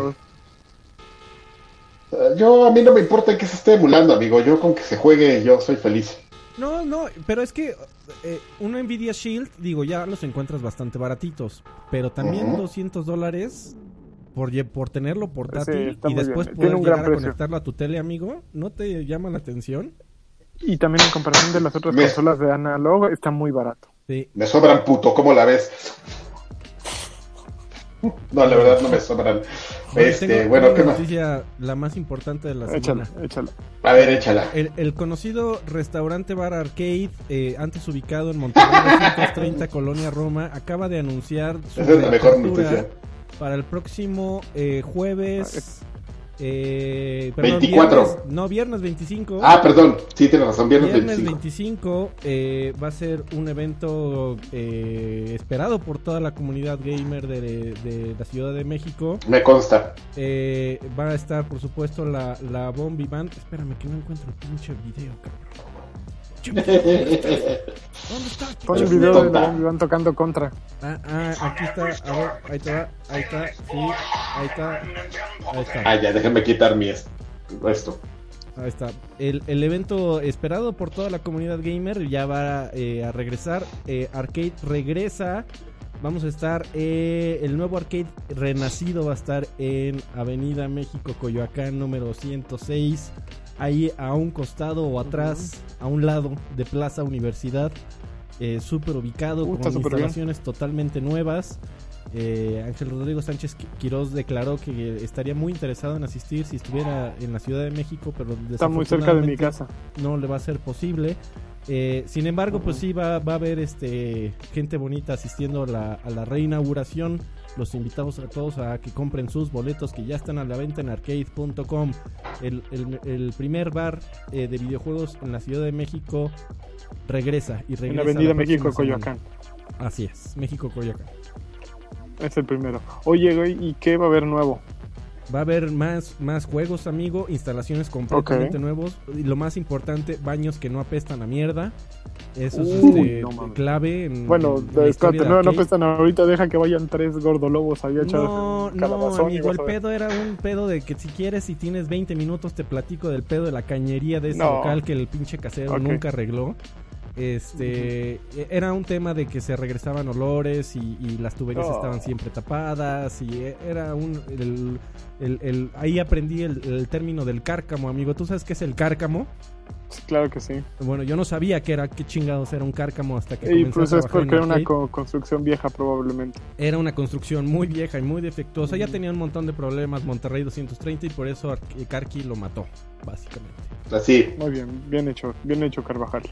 yo a mí no me importa que se esté emulando, amigo. Yo con que se juegue, yo soy feliz. No, no, pero es que eh, un Nvidia Shield, digo, ya los encuentras bastante baratitos, pero también Ujú. 200 dólares por, por tenerlo portátil y después poder llegar a conectarlo a tu tele, amigo, ¿no te llama la atención? Y también en comparación de las otras Me- consolas de analog, está muy barato. Sí. Me sobran puto, ¿cómo la ves? *laughs* No, la verdad no me sobran. Bueno, Este, tengo- bueno, tengo ¿qué más? noticia la más importante de la Échala, semana. échala. A ver, échala. El, el conocido restaurante bar arcade, eh, antes ubicado en Monterrey 230 Colonia Roma, acaba de anunciar su Esa es la mejor noticia. para el próximo eh, jueves. Eh, perdón, 24. viernes- no, viernes 25. Ah, perdón, sí, tienes razón, viernes, Viernes 25. 25 eh, va a ser un evento eh, esperado por toda la comunidad gamer de, de la Ciudad de México. Me consta. Eh, va a estar, por supuesto, la, la Bombi Band. Espérame que no encuentro el pinche video, cabrón. ¿Dónde está? Pon el video de la van tocando contra. Ah, ah, aquí está. A ver, ahí va. Ahí está. Sí, ahí está. Ahí está. Ah, ya, déjenme quitar mi est- esto. Ahí está. El, el evento esperado por toda la comunidad gamer ya va eh, a regresar. Eh, arcade regresa. Vamos a estar. eh, el nuevo arcade renacido va a estar en Avenida México, Coyoacán, número 106. Ahí a un costado o atrás, a un lado de Plaza Universidad. Eh, súper ubicado, Uh, con bien. instalaciones totalmente nuevas. Eh, Ángel Rodrigo Sánchez Qui- Quirós declaró que estaría muy interesado en asistir si estuviera en la Ciudad de México, pero Está muy cerca de mi casa. no le va a ser posible. Eh, sin embargo, pues sí va, va a haber este gente bonita asistiendo a la, a la reinauguración. Los invitamos a todos a que compren sus boletos que ya están a la venta en arcade.com. El, el- el primer bar eh, de videojuegos en la Ciudad de México regresa y regresa En Avenida la México, próxima Coyoacán. Así es, México Coyoacán. Es el primero. Oye, güey, ¿y qué va a haber nuevo? Va a haber más, más juegos, amigo, instalaciones completamente Ok. nuevos. Y lo más importante, baños que no apestan a mierda. Eso es este, no clave en, Bueno, en espérate, no, no arcade. prestan ahorita, deja que vayan tres gordolobos ahí a echar No, no, amigo, el pedo era un pedo de que si quieres, si tienes 20 minutos, te platico del pedo de la cañería de ese No. local que el pinche casero nunca arregló. Este, e- era un tema de que se regresaban olores y, y las tuberías Oh. estaban siempre tapadas y e- era un, el, el- el- ahí aprendí el, el término del cárcamo, amigo. ¿Tú sabes qué es el cárcamo? Claro que sí. Bueno, yo no sabía que era, qué chingados era un cárcamo hasta que Y pues a es porque era una co- construcción vieja probablemente. Era una construcción muy vieja y muy defectuosa. Ya tenía un montón de problemas Monterrey 230 y por eso Ar- Karki lo mató, básicamente. Así, Muy bien, bien hecho, bien hecho Carvajal.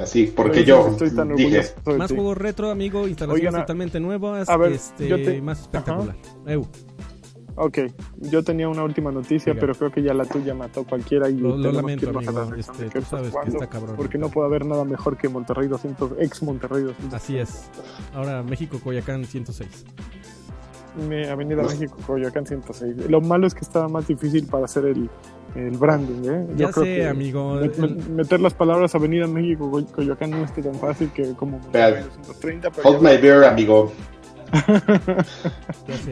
Así, porque yo estoy tan dije, de Más juegos retro, amigo, instalaciones Oigan, totalmente nuevas, a ver, este, yo te- más espectacular. Eu, Ok, yo tenía una última noticia, pero creo que ya la tuya mató cualquiera y lo, lo lamento, que amigo. Este, tú sabes que está cabrón. Porque no puede haber nada mejor que Monterrey 200, ex Monterrey 200. Así es. Ahora México, Coyacán 106. Me- Avenida México, Coyoacán 106. Lo malo es que estaba más difícil para hacer el, el branding, ¿eh? Ya creo sé, que amigo. met- el- met- meter las palabras Avenida México, Coy- Coyoacán no esté tan fácil que como Monterrey Vean. 230. pero hold ya- my beer, amigo.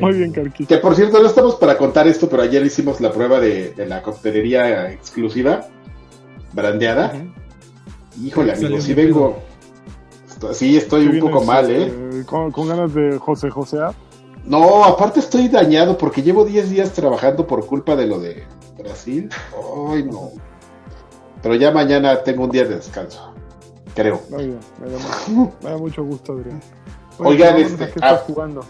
Muy bien, amigo. Carqui. Que por cierto, no estamos para contar esto, pero ayer hicimos la prueba de, de la coctelería exclusiva, brandeada. Ujú. Híjole, Salió amigo, sí bien vengo. Esto- Sí, estoy un poco mal, ¿eh? este, Con, con ganas de José Josear. No, aparte estoy dañado porque llevo 10 días trabajando por culpa de lo de Brasil. Ay, no. Pero ya mañana tengo un día de descanso. Creo. Muy bien, me da, mucho, *laughs* me da mucho gusto, Adrián. Oigan, vámonos, este, ¿a ¿qué estás ah, jugando?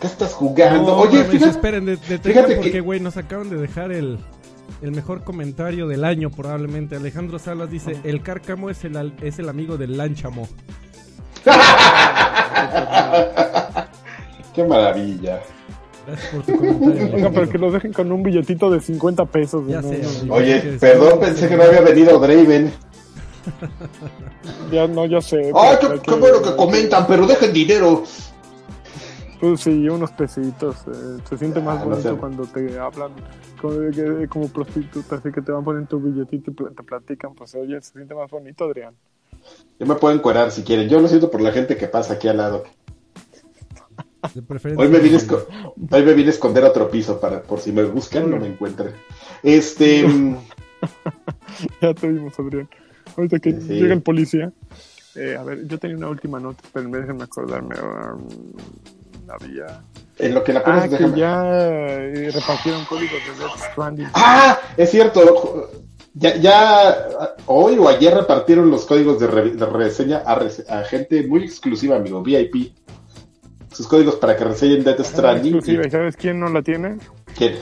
¿Qué estás jugando? No, Oye, fíjate. esperen, de- detengan fíjate porque, que- güey, nos acaban de dejar el, el mejor comentario del año, probablemente. Alejandro Salas dice: El cárcamo es el, al- es el amigo del lánchamo. *laughs* Qué maravilla. Gracias por tu comentario. *laughs* Oigan, pero que lo dejen con un billetito de 50 pesos. Ya ¿no? sé, No, amigo. Oye, que- perdón, pensé que no había venido Draven. Ya no, ya sé. Ay, pero qué, bueno que comentan, pero dejen dinero. Pues sí, unos pesitos. eh, se siente más Ah, no bonito sé. cuando te hablan como, que- como prostitutas, así que te van poniendo tu billetito y te platican. Pues oye, se siente más bonito, Adrián. Ya me pueden cuerar si quieren. Yo lo siento por la gente que pasa aquí al lado. De preferencia. Hoy me vine hoy me vine a esconder a otro piso para por si me buscan no me encuentren. Este, *laughs* mm, ya *laughs* te vimos, Adrián. Ahorita que Sí. llega el policía. Eh, a ver, yo tenía una última nota, pero déjenme acordarme. um, había. en lo que la Ah, pones, que déjame. ya eh, repartieron códigos de Death Stranding. Ah, es cierto. Ya, ya hoy o ayer repartieron los códigos de, re- de reseña a, a gente muy exclusiva, amigo, VIP. Sus códigos para que reseñen Death Stranding. Exclusiva, ¿y sabes quién no la tiene? ¿Quién?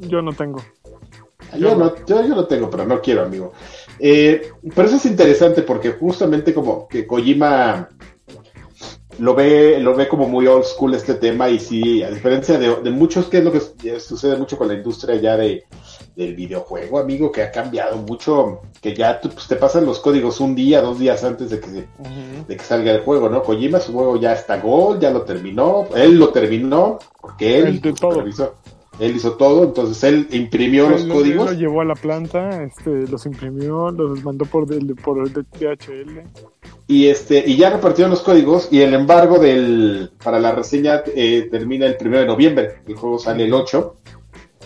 Yo no tengo. Yo no, yo, yo lo tengo, pero no quiero, amigo. Eh, pero eso es interesante porque justamente como que Kojima lo ve, lo ve como muy old school este tema y sí, a diferencia de, de muchos, que es lo que su- sucede mucho con la industria ya de, del videojuego, amigo, que ha cambiado mucho, que ya pues, te pasan los códigos un día, dos días antes de que, se- de que salga el juego, ¿no? Kojima su juego ya está gol, ya lo terminó, él lo terminó, porque él, Él de todo. supervisó, él hizo todo, entonces él imprimió los Él códigos. él lo llevó a la planta, este, los imprimió, los mandó por, del- por el DHL. Y este, y ya repartieron los códigos y el embargo del para la reseña eh, termina el primero de noviembre. El juego sale el 8.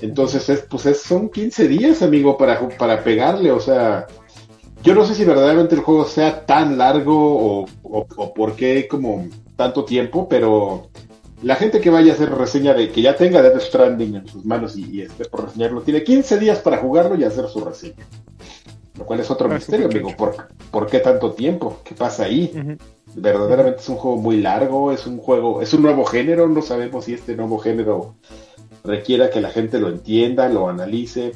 Entonces es, pues es, son 15 días, amigo, para, para pegarle. O sea, yo no sé si verdaderamente el juego sea tan largo o, o, o por qué como tanto tiempo, pero la gente que vaya a hacer reseña de que ya tenga Death Stranding en sus manos y, y esté por reseñarlo, tiene 15 días para jugarlo y hacer su reseña. Lo cual es otro Ah, misterio, amigo. ¿Por, ¿Por qué tanto tiempo? ¿Qué pasa ahí? Verdaderamente es un juego muy largo, es un juego, es un nuevo género, no sabemos si este nuevo género requiera que la gente lo entienda, lo analice.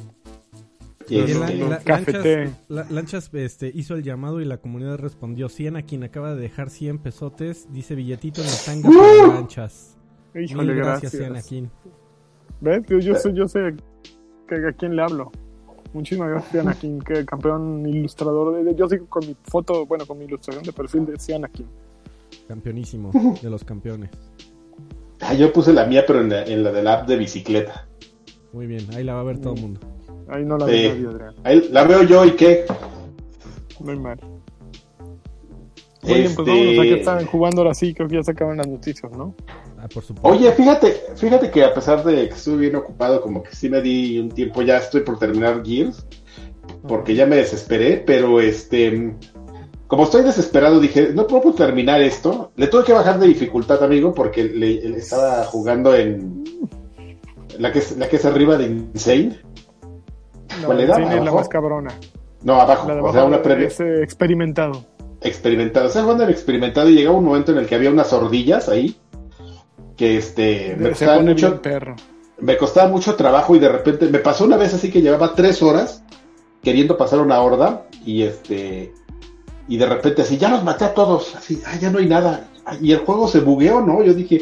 Este, la- la-. Lanchas, la- Lanchas, este, hizo el llamado y la comunidad respondió. Cien a quien acaba de dejar 100 pesotes. Dice billetito en la tanga para Lanchas. Híjole, Mil gracias, gracias. Anakin. ¿Ves? Yo, yo sé, yo sé que, a quién le hablo. Muchísimas gracias, Anakin, que campeón ilustrador. De, de- yo sigo con mi foto, bueno, con mi ilustración de perfil de Anakin. Campeonísimo *laughs* de los campeones. Ah, yo puse la mía, pero en la, en la del app de bicicleta. Muy bien, ahí la va a ver todo el mundo. Ahí no la Sí. ve nadie, Adrián. Ahí la veo yo y qué. Muy mal. Muy bien, pues Este, vámonos a que están jugando ahora sí, creo que ya se acaban las noticias, ¿no? Ah, por supuesto. Oye, fíjate, fíjate que a pesar de que estuve bien ocupado, como que sí me di un tiempo, ya estoy por terminar Gears, porque ya me desesperé, pero este, como estoy desesperado, dije, no puedo terminar esto. Le tuve que bajar de dificultad, amigo, porque le, le estaba jugando en la que es, la que es arriba de Insane. La ¿Cuál era? es la más cabrona. No, abajo, La de o sea, una previa es eh, experimentado. experimentado. Estaba jugando en experimentado y llegaba un momento en el que había unas ardillas ahí que este me Se costaba mucho perro. me costaba mucho trabajo y de repente me pasó una vez así que llevaba tres horas queriendo pasar una horda y este y de repente así ya los maté a todos así ah, ya no hay nada Ah, y el juego se bugueó no yo dije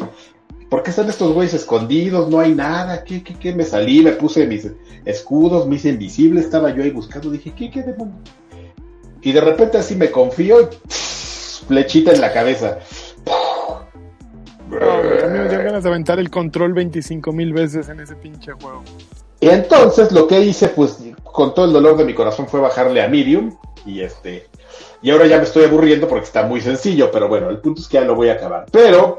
¿por qué están estos güeyes escondidos? no hay nada ¿qué, qué, qué? me salí me puse mis escudos me hice invisible estaba yo ahí buscando dije ¿qué, qué demonio? y de repente así me confío y flechita en la cabeza No, güey, a mí me dio ganas de aventar el control 25 mil veces en ese pinche juego. Y entonces lo que hice, pues, con todo el dolor de mi corazón, fue bajarle a Medium. Y este. Y ahora ya me estoy aburriendo porque está muy sencillo. Pero bueno, el punto es que ya lo voy a acabar. Pero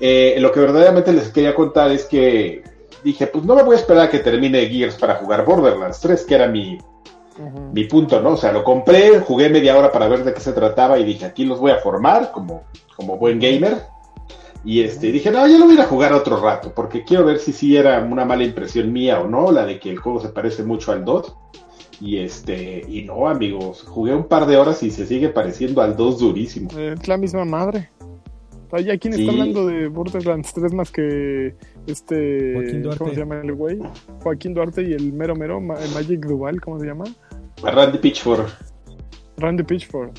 eh, lo que verdaderamente les quería contar es que dije, pues no me voy a esperar a que termine Gears para jugar Borderlands 3, que era mi, mi punto, ¿no? O sea, lo compré, jugué media hora para ver de qué se trataba y dije, aquí los voy a formar como, como buen gamer. Y este, dije, no, ya lo voy a jugar otro rato, porque quiero ver si sí era una mala impresión mía o no, la de que el juego se parece mucho al DOT. Y este, y no, amigos, jugué un par de horas y se sigue pareciendo al 2 durísimo. Es la misma madre. Ay, ¿a quién Sí. está hablando de Borderlands 3 más que este. Joaquín Duarte. ¿Cómo se llama el güey? Joaquín Duarte y el mero mero, Ma- Magic Duval, ¿cómo se llama? Randy Pitchford Randy Pitchford.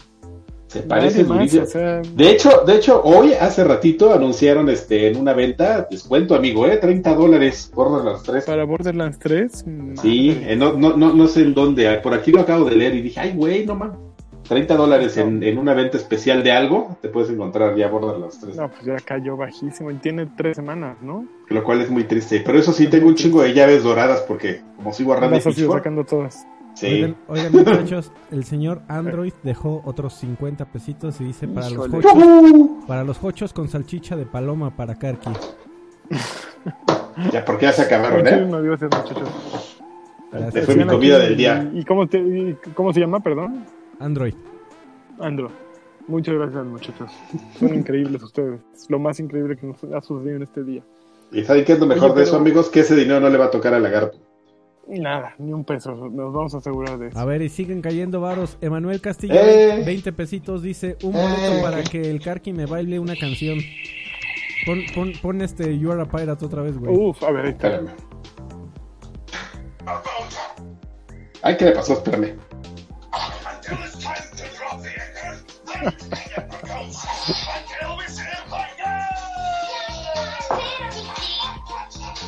Se parece más, o sea, De hecho, de hecho, hoy, hace ratito, anunciaron este en una venta, descuento, amigo, ¿eh? 30 dólares las tres. para Borderlands 3. Sí, madre. eh, no, no, no, no sé en dónde, ah, por aquí lo acabo de leer y dije, ay, güey, no mames. 30 dólares en, en una venta especial de algo, te puedes encontrar ya Borderlands 3. No, pues ya cayó bajísimo y tiene tres semanas, ¿no? Lo cual es muy triste. Pero eso sí, tengo un chingo de llaves doradas porque como sigo a Randy Las sacando todas. Sí. Oigan, oigan, *laughs* muchachos, el señor Android dejó otros 50 pesitos y dice para los hochos, para los hochos con salchicha de paloma para Karki. Ya, porque ya se acabaron, ¿eh? Muchísimas gracias, muchachos. Gracias. Esa fue mi comida aquí, del día. ¿Y cómo, te- y cómo se llama, perdón? Android. Andro. Muchas gracias, muchachos. Son increíbles ustedes. Es lo más increíble que nos ha sucedido en este día. ¿Y saben qué es lo mejor Oye, de eso, amigos? Que ese dinero no le va a tocar al lagarto. Nada, ni un peso. Nos vamos a asegurar de eso. A ver, y siguen cayendo varos. Emanuel Castillo, Eh. 20 pesitos, dice un boleto Eh. para que el Karki me baile una canción. Pon, pon, pon este You Are a Pirate otra vez, güey. Uf, a ver, ahí está. Espérame. Ay, ¿qué le pasó? Espérame.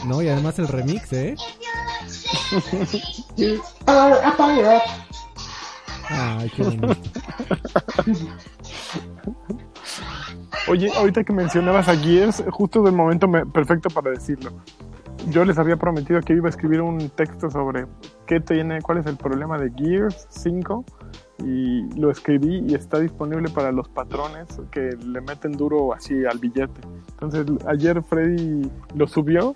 No, y además el remix, ¿eh? Ay, qué bonito. *laughs* Oye, ahorita que mencionabas a Gears, justo del momento me- perfecto para decirlo. Yo les había prometido que iba a escribir un texto sobre qué tiene, cuál es el problema de Gears 5 y lo escribí y está disponible para los patrones que le meten duro así al billete. Entonces ayer Freddy lo subió.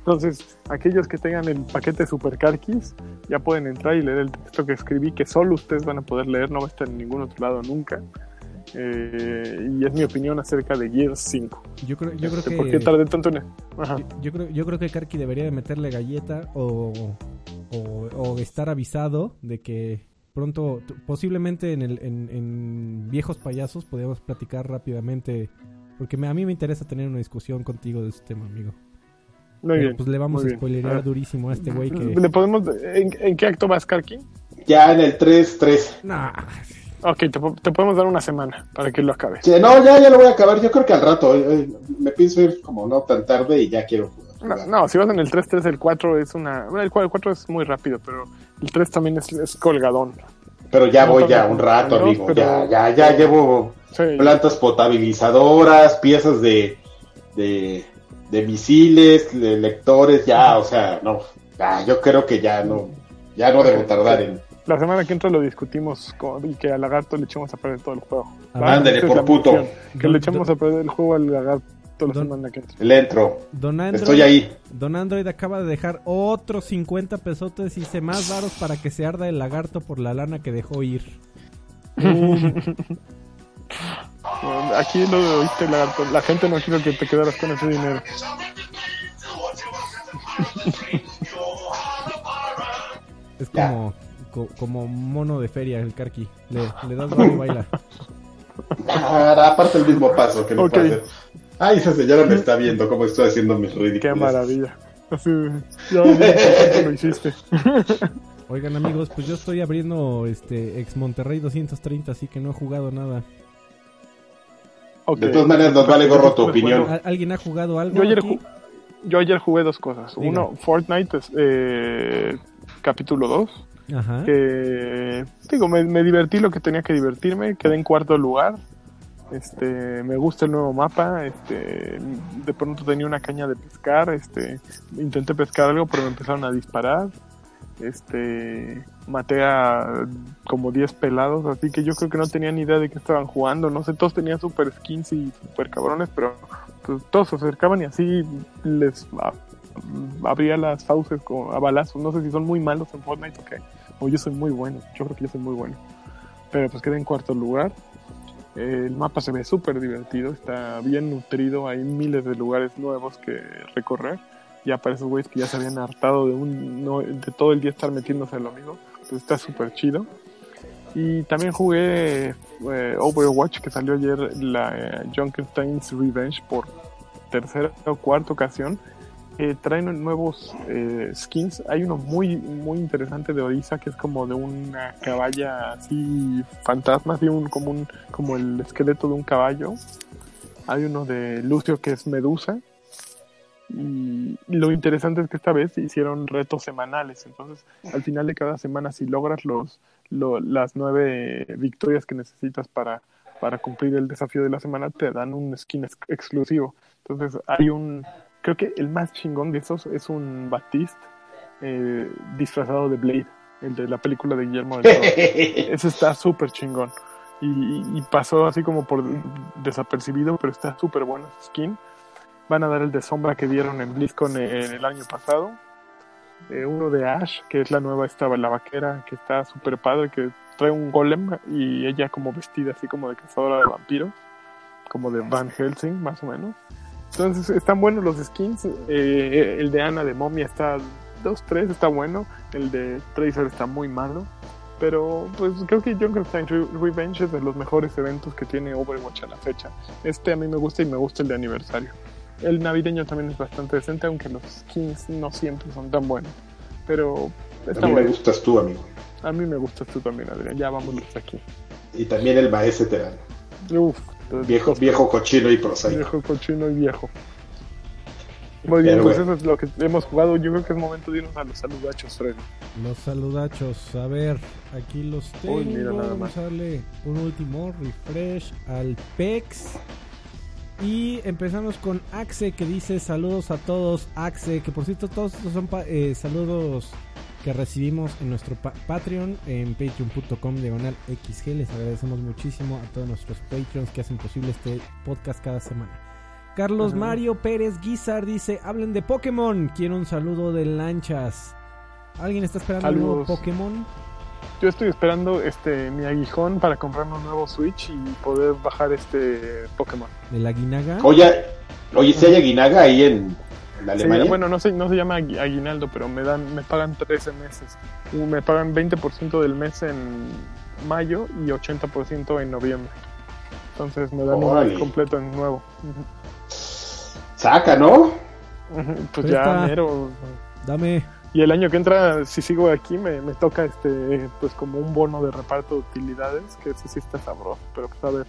Entonces aquellos que tengan el paquete Super Carquis ya pueden entrar y leer el texto que escribí que solo ustedes van a poder leer, no va a estar en ningún otro lado nunca. Eh, y es mi opinión acerca de Gears 5. Yo creo, yo creo Este, que... ¿Por qué tardé tanto en Ajá. Yo, yo creo, yo creo que Karki debería de meterle galleta o, o, o estar avisado de que pronto, posiblemente en, el, en, en Viejos Payasos, podríamos platicar rápidamente, porque me- a mí me interesa tener una discusión contigo de este tema, amigo. Muy Pero bien. pues le vamos a bien. spoilerear Ah. durísimo a este güey que... ¿Le podemos, en, en qué acto vas, Karki? Ya en el 3-3. Nah. Ok, te, te podemos dar una semana para que lo acabes. Sí, no, ya, ya lo voy a acabar. Yo creo que al rato. eh, me pienso ir como no tan tarde y ya quiero No, jugar. no, si vas en el 3-3, el 4 es una... Bueno, el 4, el 4 es muy rápido, pero el 3 también es, es colgadón. Pero ya No voy ya un rato, dos, amigo. pero- Ya, ya, ya llevo Sí, plantas potabilizadoras, piezas de, de, de misiles, de lectores, ya, o sea, no. Ya, yo creo que ya no, ya no debo tardar en. La semana que entra lo discutimos con- y que al lagarto le echemos a perder todo el juego. Ah, ¿Va? ándale, por puto. misión, Que le echemos a perder el juego al lagarto la Don- semana que entra. Le entro. Don Android, Estoy ahí. Don Android acaba de dejar otros 50 pesotes y dice más varos para que se arda el lagarto por la lana que dejó ir. *laughs* Aquí lo oíste, lagarto. La gente no quiere que te quedaras con ese dinero. es como, co- como mono de feria el Karki. Le, le das y baila. Aparte el mismo paso que me Ok. puede hacer. Ay, esa señora me está viendo cómo estoy haciendo mis ridículos. Qué maravilla. Así, qué *laughs* lo hiciste. Oigan amigos, pues yo estoy abriendo este ex Monterrey 230, así que no he jugado nada. De todas maneras, nos vale gorro tu opinión. ¿Al- ¿Alguien ha jugado algo? Yo ayer, aquí? ju- yo ayer jugué dos cosas. Diga. Uno, Fortnite, es, eh, capítulo 2. Ajá. Que, digo, me, me divertí lo que tenía que divertirme. Quedé en cuarto lugar. Este, me gusta el nuevo mapa. Este, de pronto tenía una caña de pescar. Este, intenté pescar algo, pero me empezaron a disparar. Este, maté a como 10 pelados, así que yo creo que no tenía ni idea de qué estaban jugando. No sé, todos tenían super skins y super cabrones, pero pues, todos se acercaban y así les abría las fauces con, a balazos. No sé si son muy malos en Fortnite o qué. O yo soy muy bueno. Yo creo que yo soy muy bueno. Pero pues quedé en cuarto lugar. El mapa se ve súper divertido, está bien nutrido, hay miles de lugares nuevos que recorrer. Ya para esos güeyes que ya se habían hartado de un no- de todo el día estar metiéndose en lo mismo, Entonces está súper chido. Y también jugué eh, Overwatch, que salió ayer la eh, Revenge por tercera o cuarta ocasión. Eh, traen nuevos eh, skins. Hay uno muy muy interesante de Orisa que es como de una caballa así fantasma, así un, como un como el esqueleto de un caballo. Hay uno de Lucio que es Medusa. Y lo interesante es que esta vez hicieron retos semanales. Entonces, al final de cada semana, si logras los, lo- las nueve victorias que necesitas para, para cumplir el desafío de la semana, te dan un skin ex- exclusivo. Entonces, hay un. Creo que el más chingón de esos es un Batiste eh, disfrazado de Blade, el de la película de Guillermo del Toro. *laughs* Ese está súper chingón. Y, y- y pasó así como por desapercibido, pero está súper bueno ese skin. Van a dar el de sombra que dieron en BlizzCon en el año pasado. Eh, uno de Ash, que es la nueva, estaba la vaquera, que está súper padre, que trae un golem y ella como vestida así como de cazadora de vampiros, como de Van Helsing, más o menos. Entonces están buenos los skins. Eh, el de Ana de Momia está 2-3, está bueno. El de Tracer está muy malo. Pero pues creo que Junkenstein Re- Revenge es de los mejores eventos que tiene Overwatch a la fecha. Este a mí me gusta y me gusta el de aniversario. El navideño también es bastante decente, aunque los skins no siempre son tan buenos. Pero A está mí me gustas tú, amigo. A mí me gustas tú también, Adrián. Ya vámonos aquí. Y también el maese terano. Uf, Viejo, viejo cochino y prosaico. viejo cochino y viejo. Muy bien, Pero pues bueno. eso es lo que hemos jugado. Yo creo que es momento de irnos a los saludachos, Freddy. Los saludachos, a ver, aquí los tengo. Uy, mira nada Vamos más. a darle un último refresh al PEX. Y empezamos con Axe que dice saludos a todos. Axe, que por cierto todos estos son eh, saludos que recibimos en nuestro pa- Patreon en patreon.com diagonal XG. Les agradecemos muchísimo a todos nuestros Patreons que hacen posible este podcast cada semana. Carlos. Mario Pérez Guizar dice, hablen de Pokémon. Quiero un saludo de lanchas. ¿Alguien está esperando el nuevo. Pokémon? Yo estoy esperando este mi aguijón para comprarme un nuevo Switch y poder bajar este Pokémon. ¿De la Guinaga? Oye, oye, si hay aguinaga ahí en, en Sí, Alemania. bueno, no se, no se llama agui- aguinaldo, pero me dan me pagan 13 meses. Y Me pagan 20% del mes en mayo y 80% en noviembre. Entonces me dan un Órale. mes completo en nuevo. Saca, ¿no? Pues Presta. ya enero. Dame. Y el año que entra, si sigo aquí, me, me toca este pues como un bono de reparto de utilidades, que ese sí está sabroso. Pero pues a ver.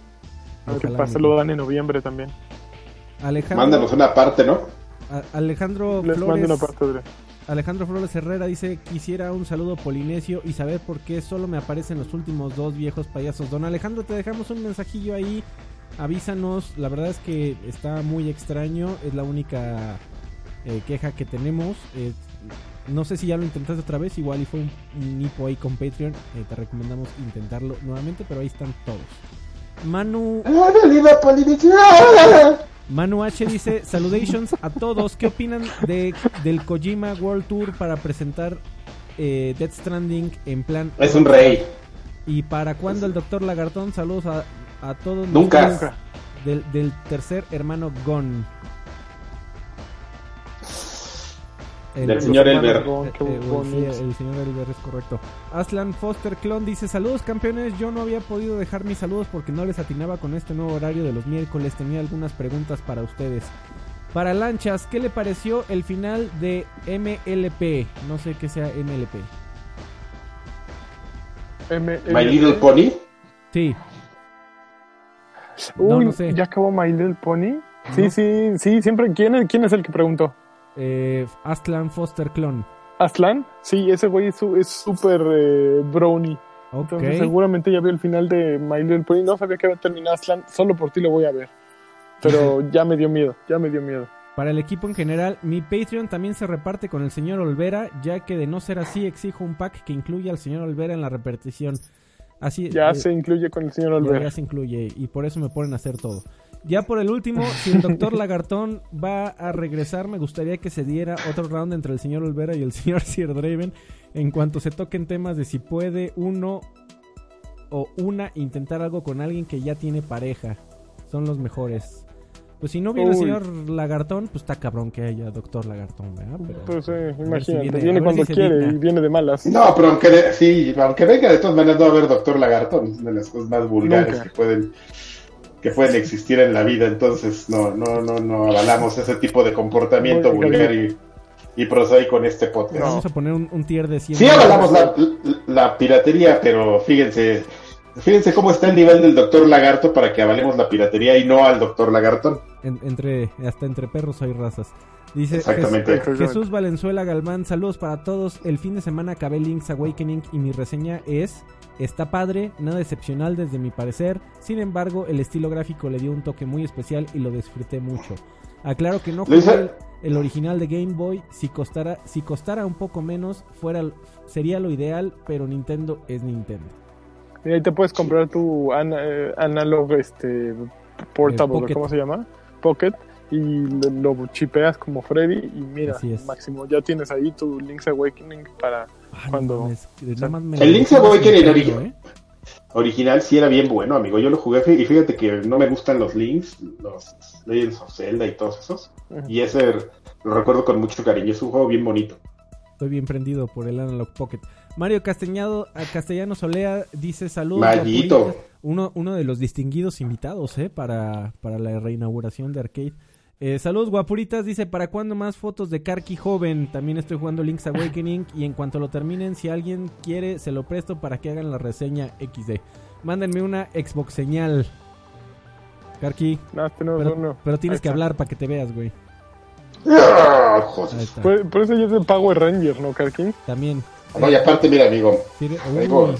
A ver qué pasa, lo dan en noviembre también. Alejandro, Mándanos una parte, ¿no? A- Alejandro Les mando Flores. una parte. Alejandro Flores Herrera dice, quisiera un saludo polinesio y saber por qué solo me aparecen los últimos dos viejos payasos. Don Alejandro, te dejamos un mensajillo ahí, avísanos, la verdad es que está muy extraño, es la única eh, queja que tenemos. Eh, no sé si ya lo intentaste otra vez, igual y fue un, hipo ahí con Patreon, eh, te recomendamos intentarlo nuevamente, pero ahí están todos. Manu. Manu H dice, salutations a todos. ¿Qué opinan de, del Kojima World Tour para presentar eh, Death Stranding en plan... Es un rey. ¿Y para cuándo el Doctor Lagartón? Saludos a, a todos. Nunca. Del, del tercer hermano Gon. El- Del señor Elber. Eh, el señor Elber es correcto. Aslan Foster Clon dice: Saludos campeones. Yo no había podido dejar mis saludos porque no les atinaba con este nuevo horario de los miércoles. Tenía algunas preguntas para ustedes. Para Lanchas, ¿qué le pareció el final de MLP? No sé qué sea MLP. My Little Pony. Sí, Uy, No, no sé. ¿ya acabó My Little Pony? Sí, sí, sí, siempre. ¿Quién es, quién es el que preguntó? Eh, Aslan Foster Clon. ¿Aslan? Sí, ese güey es súper eh, brownie. Ok. Entonces seguramente ya vio el final de My Little Pony. No sabía que iba a terminar Aslan. Solo por ti lo voy a ver. Pero *laughs* ya me dio miedo, ya me dio miedo. Para el equipo en general, mi Patreon también se reparte con el señor Olvera, ya que de no ser así exijo un pack que incluya al señor Olvera en la repartición. Así Ya eh, se incluye con el señor ya- Olvera. ya se incluye y por eso me ponen a hacer todo. Ya por el último, si el doctor *laughs* Lagartón va a regresar, me gustaría que se diera otro round entre el señor Olvera y el *laughs* señor Sir Draven en cuanto se toquen temas de si puede uno o una intentar algo con alguien que ya tiene pareja. Son los mejores. Pues si no viene el señor Lagartón, pues está cabrón que haya doctor Lagartón, ¿verdad? Pero, Pues eh, si imagínate, viene- viene, cuando si quiere digna. y viene de malas. No, pero aunque, de- sí, aunque venga de todas maneras no va a haber Doctor Lagartón, es una de las cosas más vulgares Nunca. que pueden que pueden existir en la vida, entonces no, no, no, no avalamos ese tipo de comportamiento Muy vulgar y, y prosaico en este podcast. No. Vamos a poner un, un tier de 100. Sí avalamos la, la- la piratería, pero fíjense, fíjense cómo está el nivel del Doctor Lagarto para que avalemos la piratería y no al Doctor Lagartón. En- entre, hasta entre perros hay razas. Dice Exactamente. Jes- Jesús Valenzuela Galván, saludos para todos. El fin de semana acabé Link's Awakening y mi reseña es... Está padre, nada excepcional desde mi parecer. Sin embargo, el estilo gráfico le dio un toque muy especial y lo disfruté mucho. Aclaro que no jugué el, el original de Game Boy. Si costara, si costara un poco menos, fuera sería lo ideal, pero Nintendo es Nintendo. Y ahí te puedes comprar tu ana- eh, analog este portable. ¿cómo se llama? Pocket y lo, lo chipeas como Freddy y mira, máximo, ya tienes ahí tu Link's Awakening para Ay, no Cuando- me El Link's Awakening sin origi- pelo, ¿eh? Original sí era bien bueno, amigo. Yo lo jugué y fíjate que no me gustan los links, los Legends of Zelda y todos esos. Ujú. Y ese lo recuerdo con mucho cariño. Es un juego bien bonito. Estoy bien prendido por el Analog Pocket. Mario Castellado, a Castellano Solea dice saludos. Mallito. guapuritas". Uno, uno de los distinguidos invitados ¿eh? para, para la reinauguración de Arcade. Eh, saludos guapuritas, dice, ¿para cuándo más fotos de Karki joven? También estoy jugando Link's Awakening y en cuanto lo terminen, si alguien quiere, se lo presto para que hagan la reseña XD. Mándenme una Xbox señal. Karki, Nada, tenemos pero, uno. pero tienes que hablar para que te veas, güey. ¡Ah. Por, por eso ya es de Power Ranger, ¿no, Karkin? También. No, y aparte, mira, amigo. Vengo.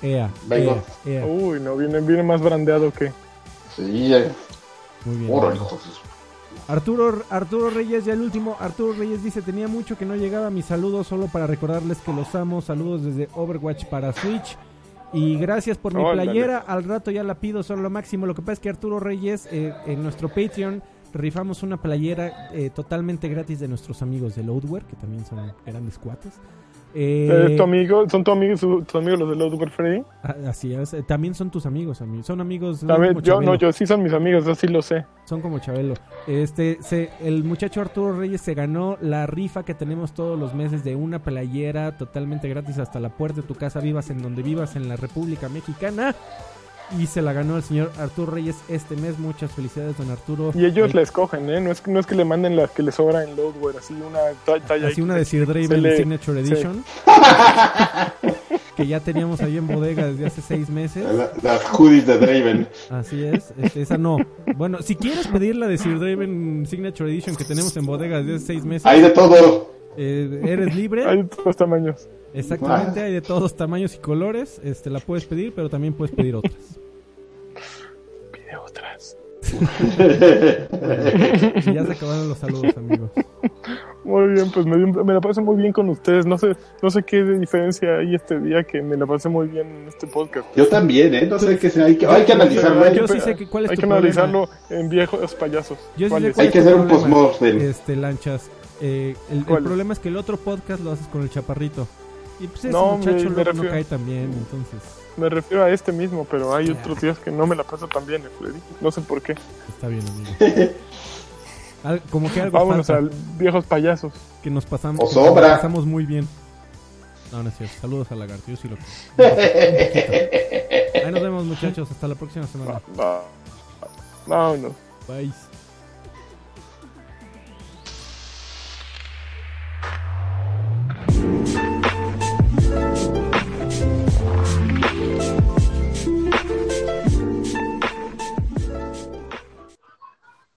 Ea, Vengo. ea, ea. Uy, no, viene, viene más brandeado que... Sí, eh, Muy bien. Arturo, Arturo Reyes, ya el último. Arturo Reyes dice: Tenía mucho que no llegaba mi saludo, solo para recordarles que los amo. Saludos desde Overwatch para Switch. Y gracias por mi playera. Al rato ya la pido, son lo máximo. Lo que pasa es que Arturo Reyes, eh, en nuestro Patreon, rifamos una playera eh, totalmente gratis de nuestros amigos de Loadware, que también son grandes cuates. Eh, ¿Es tu amigo? ¿Son tu amigo, su- tus amigos los de Loadware Freddy? a- Así es, eh, también son tus amigos, amigos. Son amigos. son También, como yo, no, yo sí son mis amigos, yo sí lo sé. Son como Chabelo. Este, se, el muchacho Arturo Reyes se ganó la rifa que tenemos todos los meses de una playera totalmente gratis hasta la puerta de tu casa, vivas en donde vivas en la República Mexicana. Y se la ganó el señor Arturo Reyes este mes. Muchas felicidades, don Arturo. Y ellos Ahí- la escogen, ¿eh? No es, no es que le manden la que les sobra en Loadware, así una ta- talla. Así una de Sir Draven le- Signature sí. Edition. *laughs* que ya teníamos ahí en bodega desde hace seis meses. La- Las hoodies de Draven. Así es, este, esa no. Bueno, si quieres pedir la de Sir Draven Signature Edition que tenemos en bodega desde hace seis meses, Hay de todo. Eh, eres libre. Hay de todos tamaños. Exactamente, hay de todos tamaños y colores. Este, la puedes pedir, pero también puedes pedir otras. Pide otras. Y *laughs* ya se acabaron los saludos, amigos. Muy bien, pues me, dio- me la pasé muy bien con ustedes. No sé, no sé qué diferencia hay este día que me la pasé muy bien en este podcast. Yo también, ¿eh? No sé qué sea. Hay que, hay que analizarlo. Yo Hay, sí sé que- cuál es Hay tu que problema. analizarlo en viejos payasos. Yo sí ¿Cuál sé es? cuál hay es que hacer un postmortem. Este, lanchas. Eh, el, problema es que el otro podcast lo haces con el chaparrito. Y pues ese No, muchacho me- me luego no cae tan bien, entonces Me refiero a este mismo, pero hay otros días que no me la paso tan bien, eh, Freddy. No sé por qué. está bien, amigo. *laughs* Al- como que algo Vámonos falta, al viejos payasos. que nos pasamos, O que nos sobra. pasamos muy bien. No, no es cierto. Saludos a Lagarto, yo sí lo creo. *laughs* Ahí nos vemos, muchachos. Hasta la próxima semana. Vámonos. Bye.